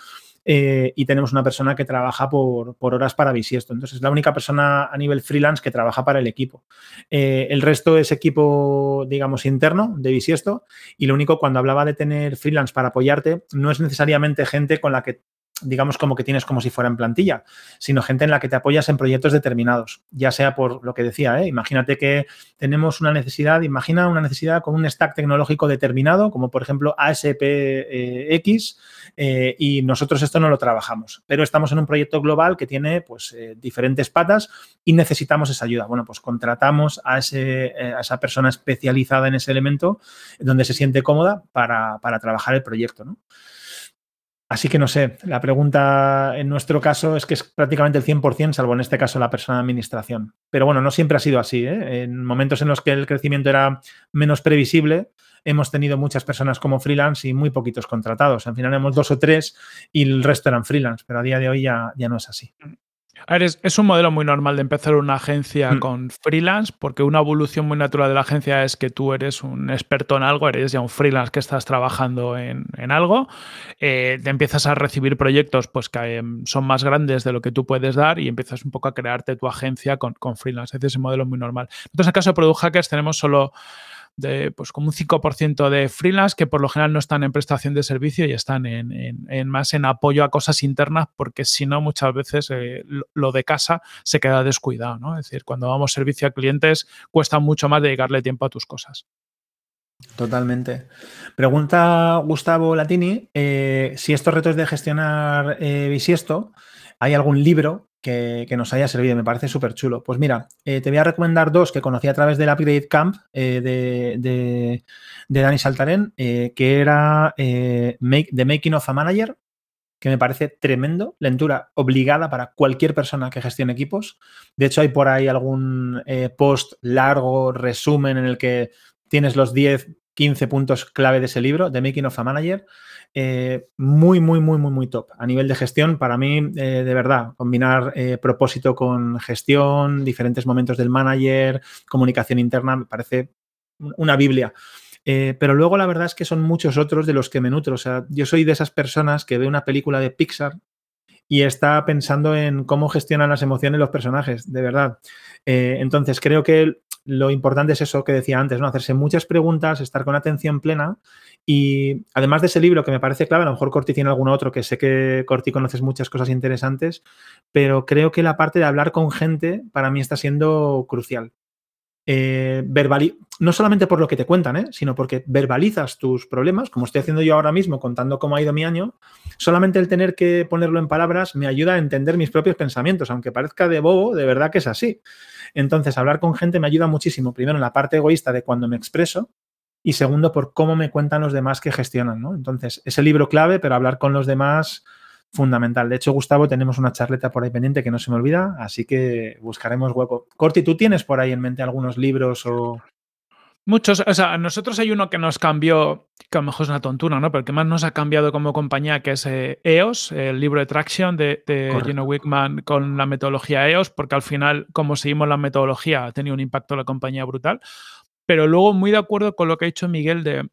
eh, y tenemos una persona que trabaja por, horas para Bisiesto. Entonces, es la única persona a nivel freelance que trabaja para el equipo. Eh, el resto es equipo, digamos, interno de Bisiesto y lo único cuando hablaba de tener freelance para apoyarte, no es necesariamente gente con la que digamos, como que tienes como si fuera en plantilla, sino gente en la que te apoyas en proyectos determinados, ya sea por lo que decía, ¿eh? imagínate que tenemos una necesidad, imagina una necesidad con un stack tecnológico determinado, como por ejemplo ASPX, eh, eh, y nosotros esto no lo trabajamos, pero estamos en un proyecto global que tiene pues diferentes patas y necesitamos esa ayuda. Bueno, pues contratamos a, ese, a esa persona especializada en ese elemento donde se siente cómoda para, para trabajar el proyecto, ¿no? Así que no sé, la pregunta en nuestro caso es que es prácticamente el 100%, salvo en este caso la persona de administración. Pero bueno, no siempre ha sido así. ¿eh? En momentos en los que el crecimiento era menos previsible, hemos tenido muchas personas como freelance y muy poquitos contratados. Al final hemos dos o tres y el resto eran freelance, pero a día de hoy ya, ya no es así. Es, un modelo muy normal de empezar una agencia Mm. con freelance, porque una evolución muy natural de la agencia es que tú eres un experto en algo, eres ya un freelance que estás trabajando en, en algo, eh, te empiezas a recibir proyectos pues, que em, son más grandes de lo que tú puedes dar y empiezas un poco a crearte tu agencia con, con freelance. Ese es un modelo muy normal. Entonces, en el caso de Product Hackers tenemos solo de pues como un 5% de freelance que por lo general no están en prestación de servicio y están en, más en apoyo a cosas internas porque si no muchas veces eh, lo, lo, de casa se queda descuidado, ¿no? Es decir, cuando damos servicio a clientes cuesta mucho más dedicarle tiempo a tus cosas. Totalmente. Pregunta Gustavo Latini eh, si estos retos de gestionar eh, bisiesto, ¿hay algún libro que, nos haya servido? Me parece súper chulo. Pues mira, eh, te voy a recomendar dos que conocí a través del Upgrade Camp eh, de, de, de, Dani Saltarén, eh, que era make, The Making of a Manager, que me parece tremendo, lectura obligada para cualquier persona que gestione equipos. De hecho, hay por ahí algún post largo, resumen en el que tienes los 10, 15 puntos clave de ese libro, The Making of a Manager. Eh, muy, muy, muy, muy, muy top. A nivel de gestión, para mí, eh, de verdad, combinar eh, propósito con gestión, diferentes momentos del manager, comunicación interna, me parece una Biblia. Eh, pero luego la verdad es que son muchos otros de los que me nutro. O sea, yo soy de esas personas que ve una película de Pixar y está pensando en cómo gestionan las emociones los personajes, de verdad. Eh, entonces, creo que lo importante es eso que decía antes, ¿no? Hacerse muchas preguntas, estar con atención plena y además de ese libro que me parece clave, a lo mejor Corti tiene algún otro, que sé que Corti conoces muchas cosas interesantes, pero creo que la parte de hablar con gente para mí está siendo crucial. Eh, no solamente por lo que te cuentan, ¿eh? sino porque verbalizas tus problemas, como estoy haciendo yo ahora mismo contando cómo ha ido mi año, solamente el tener que ponerlo en palabras me ayuda a entender mis propios pensamientos, aunque parezca de bobo, de verdad que es así. Entonces, hablar con gente me ayuda muchísimo, primero en la parte egoísta de cuando me expreso y segundo por cómo me cuentan los demás que gestionan. ¿no? Entonces, ese libro clave, pero hablar con los demás fundamental. De hecho, Gustavo, tenemos una charleta por ahí pendiente que no se me olvida, así que buscaremos hueco. Corti, ¿tú tienes por ahí en mente algunos libros o...? Muchos, o sea, a nosotros hay uno que nos cambió, que a lo mejor es una tontura, ¿no? Pero que más nos ha cambiado como compañía, que es eh, EOS, el libro de Traction de, de Gino Wickman con la metodología EOS, porque al final, como seguimos la metodología, ha tenido un impacto en la compañía brutal. Pero luego, muy de acuerdo con lo que ha dicho Miguel de,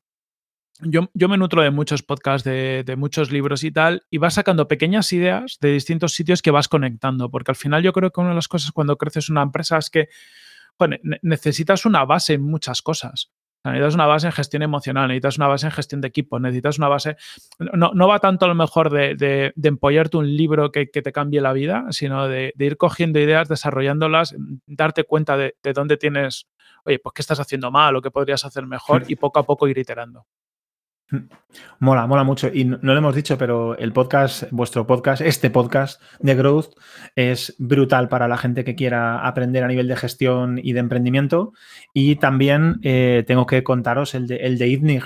yo, yo, me nutro de muchos podcasts, de, de, muchos libros y tal, y vas sacando pequeñas ideas de distintos sitios que vas conectando, porque al final yo creo que una de las cosas cuando creces una empresa es que bueno, necesitas una base en muchas cosas. Necesitas una base en gestión emocional, necesitas una base en gestión de equipo, necesitas una base... No, no va tanto a lo mejor de, de, de empollarte un libro que, que, te cambie la vida, sino de, de, ir cogiendo ideas, desarrollándolas, darte cuenta de, de dónde tienes, oye, pues qué estás haciendo mal o qué podrías hacer mejor (laughs) y poco a poco ir iterando. Mola, mola mucho. Y no, no, lo hemos dicho, pero el podcast, vuestro podcast, este podcast de Growth es brutal para la gente que quiera aprender a nivel de gestión y de emprendimiento. Y también eh, tengo que contaros el de, el de ITNIG.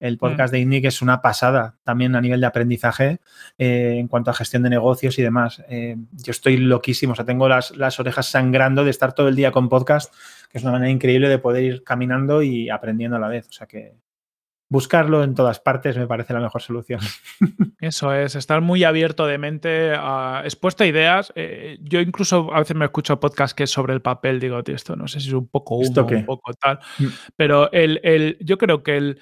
El podcast mm. de ITNIG es una pasada también a nivel de aprendizaje eh, en cuanto a gestión de negocios y demás. Eh, yo estoy loquísimo, o sea, tengo las, las orejas sangrando de estar todo el día con podcast, que es una manera increíble de poder ir caminando y aprendiendo a la vez. O sea que buscarlo en todas partes me parece la mejor solución. (laughs) Eso es, estar muy abierto de mente, uh, expuesto a ideas. Eh, yo incluso a veces me escucho podcast que es sobre el papel, digo, tío, esto no sé si es un poco humo, ¿Esto qué? un poco tal, pero el, el, yo creo que el,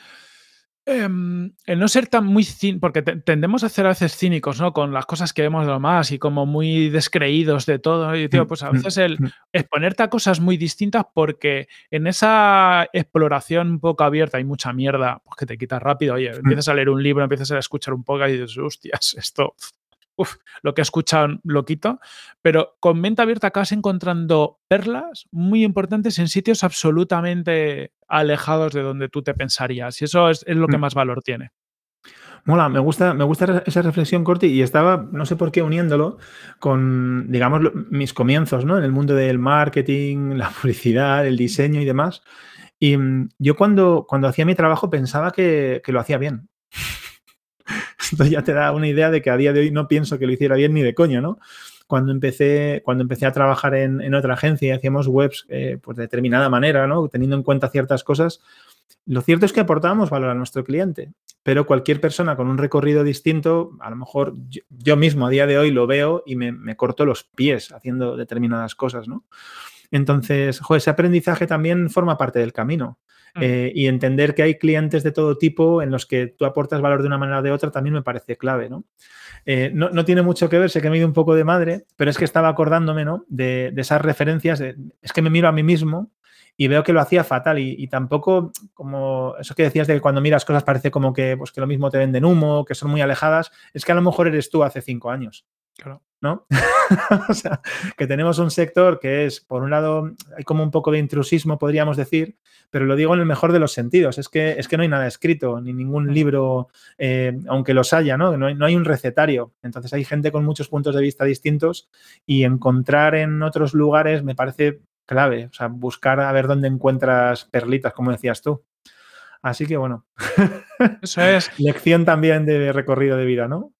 Um, el no ser tan muy cínico, porque te, tendemos a ser a veces cínicos, ¿no? Con las cosas que vemos de lo más y como muy descreídos de todo. Y, tío, pues a veces el exponerte a cosas muy distintas porque en esa exploración un poco abierta hay mucha mierda pues que te quitas rápido. Oye, empiezas a leer un libro, empiezas a escuchar un podcast y dices, hostias, esto uf, lo que he escuchado lo quito, pero con mente abierta acabas encontrando perlas muy importantes en sitios absolutamente alejados de donde tú te pensarías y eso es, es lo que más valor tiene. Mola, me gusta, me gusta esa reflexión, Corti, y estaba, no sé por qué, uniéndolo con, digamos, mis comienzos, ¿no? En el mundo del marketing, la (laughs) publicidad, el diseño y demás. Y yo cuando, cuando hacía mi trabajo pensaba que, que lo hacía bien. Esto ya te da una idea de que a día de hoy no pienso que lo hiciera bien ni de coño, ¿no? Cuando empecé, cuando empecé a trabajar en, otra agencia y hacíamos webs eh, pues de determinada manera, ¿no? Teniendo en cuenta ciertas cosas, lo cierto es que aportábamos valor a nuestro cliente. pero cualquier persona con un recorrido distinto, a lo mejor yo, mismo a día de hoy lo veo y me, corto los pies haciendo determinadas cosas, ¿no? Entonces, ese aprendizaje también forma parte del camino. Mm. Eh, y entender que hay clientes de todo tipo en los que tú aportas valor de una manera o de otra también me parece clave, ¿no? Eh, no, tiene mucho que ver, sé que me he ido un poco de madre, pero es que estaba acordándome, ¿no? De, esas referencias, es que me miro a mí mismo y veo que lo hacía fatal y, tampoco como eso que decías de que cuando miras cosas parece como que, pues, que lo mismo te venden humo, que son muy alejadas, es que a lo mejor eres tú hace cinco años. Claro. ¿No? (laughs) o sea, que tenemos un sector que es, por un lado, hay como un poco de intrusismo, podríamos decir, pero lo digo en el mejor de los sentidos. Es que, es que no hay nada escrito, ni ningún libro, eh, aunque los haya, ¿no? No hay, no hay, un recetario. Entonces hay gente con muchos puntos de vista distintos y encontrar en otros lugares me parece clave. O sea, buscar a ver dónde encuentras perlitas, como decías tú. Así que bueno. Eso es. (laughs) Lección también de recorrido de vida, ¿no?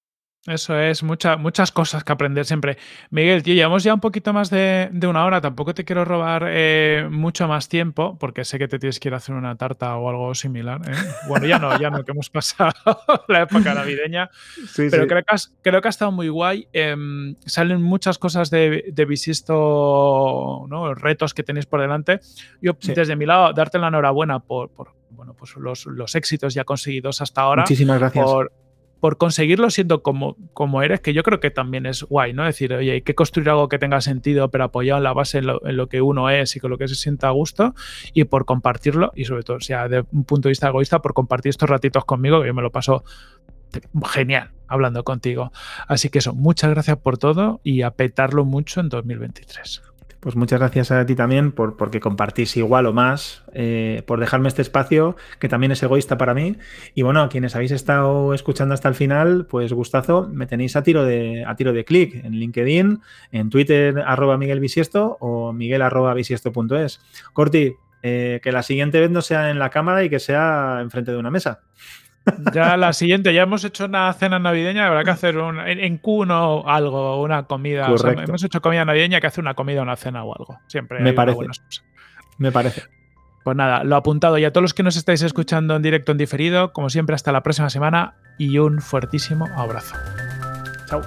Eso es, muchas cosas que aprender siempre. Miguel, tío, llevamos ya un poquito más de, una hora, tampoco te quiero robar eh, mucho más tiempo, porque sé que te tienes que ir a hacer una tarta o algo similar. ¿eh? Bueno, ya no, ya no, que hemos pasado (laughs) la época navideña, pero Creo, que creo que ha estado muy guay. Em, salen muchas cosas de, de Visisto, ¿no? retos que tenéis por delante. Yo, desde mi lado, darte la enhorabuena por, bueno, pues los, los, éxitos ya conseguidos hasta ahora. Muchísimas gracias por conseguirlo siendo como, como eres, que yo creo que también es guay, ¿no? Decir, oye, hay que construir algo que tenga sentido, pero apoyado en la base en lo, que uno es y con lo que se sienta a gusto, y por compartirlo, y sobre todo, o sea, de un punto de vista egoísta, por compartir estos ratitos conmigo, que yo me lo paso genial hablando contigo. Así que eso, muchas gracias por todo y a petarlo mucho en 2023. Pues muchas gracias a ti también por porque compartís igual o más, eh, por dejarme este espacio que también es egoísta para mí. Y bueno, a quienes habéis estado escuchando hasta el final, pues gustazo, me tenéis a tiro de, a tiro de clic en LinkedIn, en Twitter arroba Miguel Bisiesto o Miguel arroba bisiesto.es. Corti, eh, que la siguiente vez no sea en la cámara y que sea enfrente de una mesa. Ya la siguiente, ya hemos hecho una cena navideña, habrá que hacer un, en, Q1 algo, una comida. hemos hecho comida navideña, que hacer una comida, una cena o algo. Siempre. Me parece. Me parece. Pues nada, lo apuntado y a todos los que nos estáis escuchando en directo, en diferido, como siempre, hasta la próxima semana y un fuertísimo abrazo. Chao.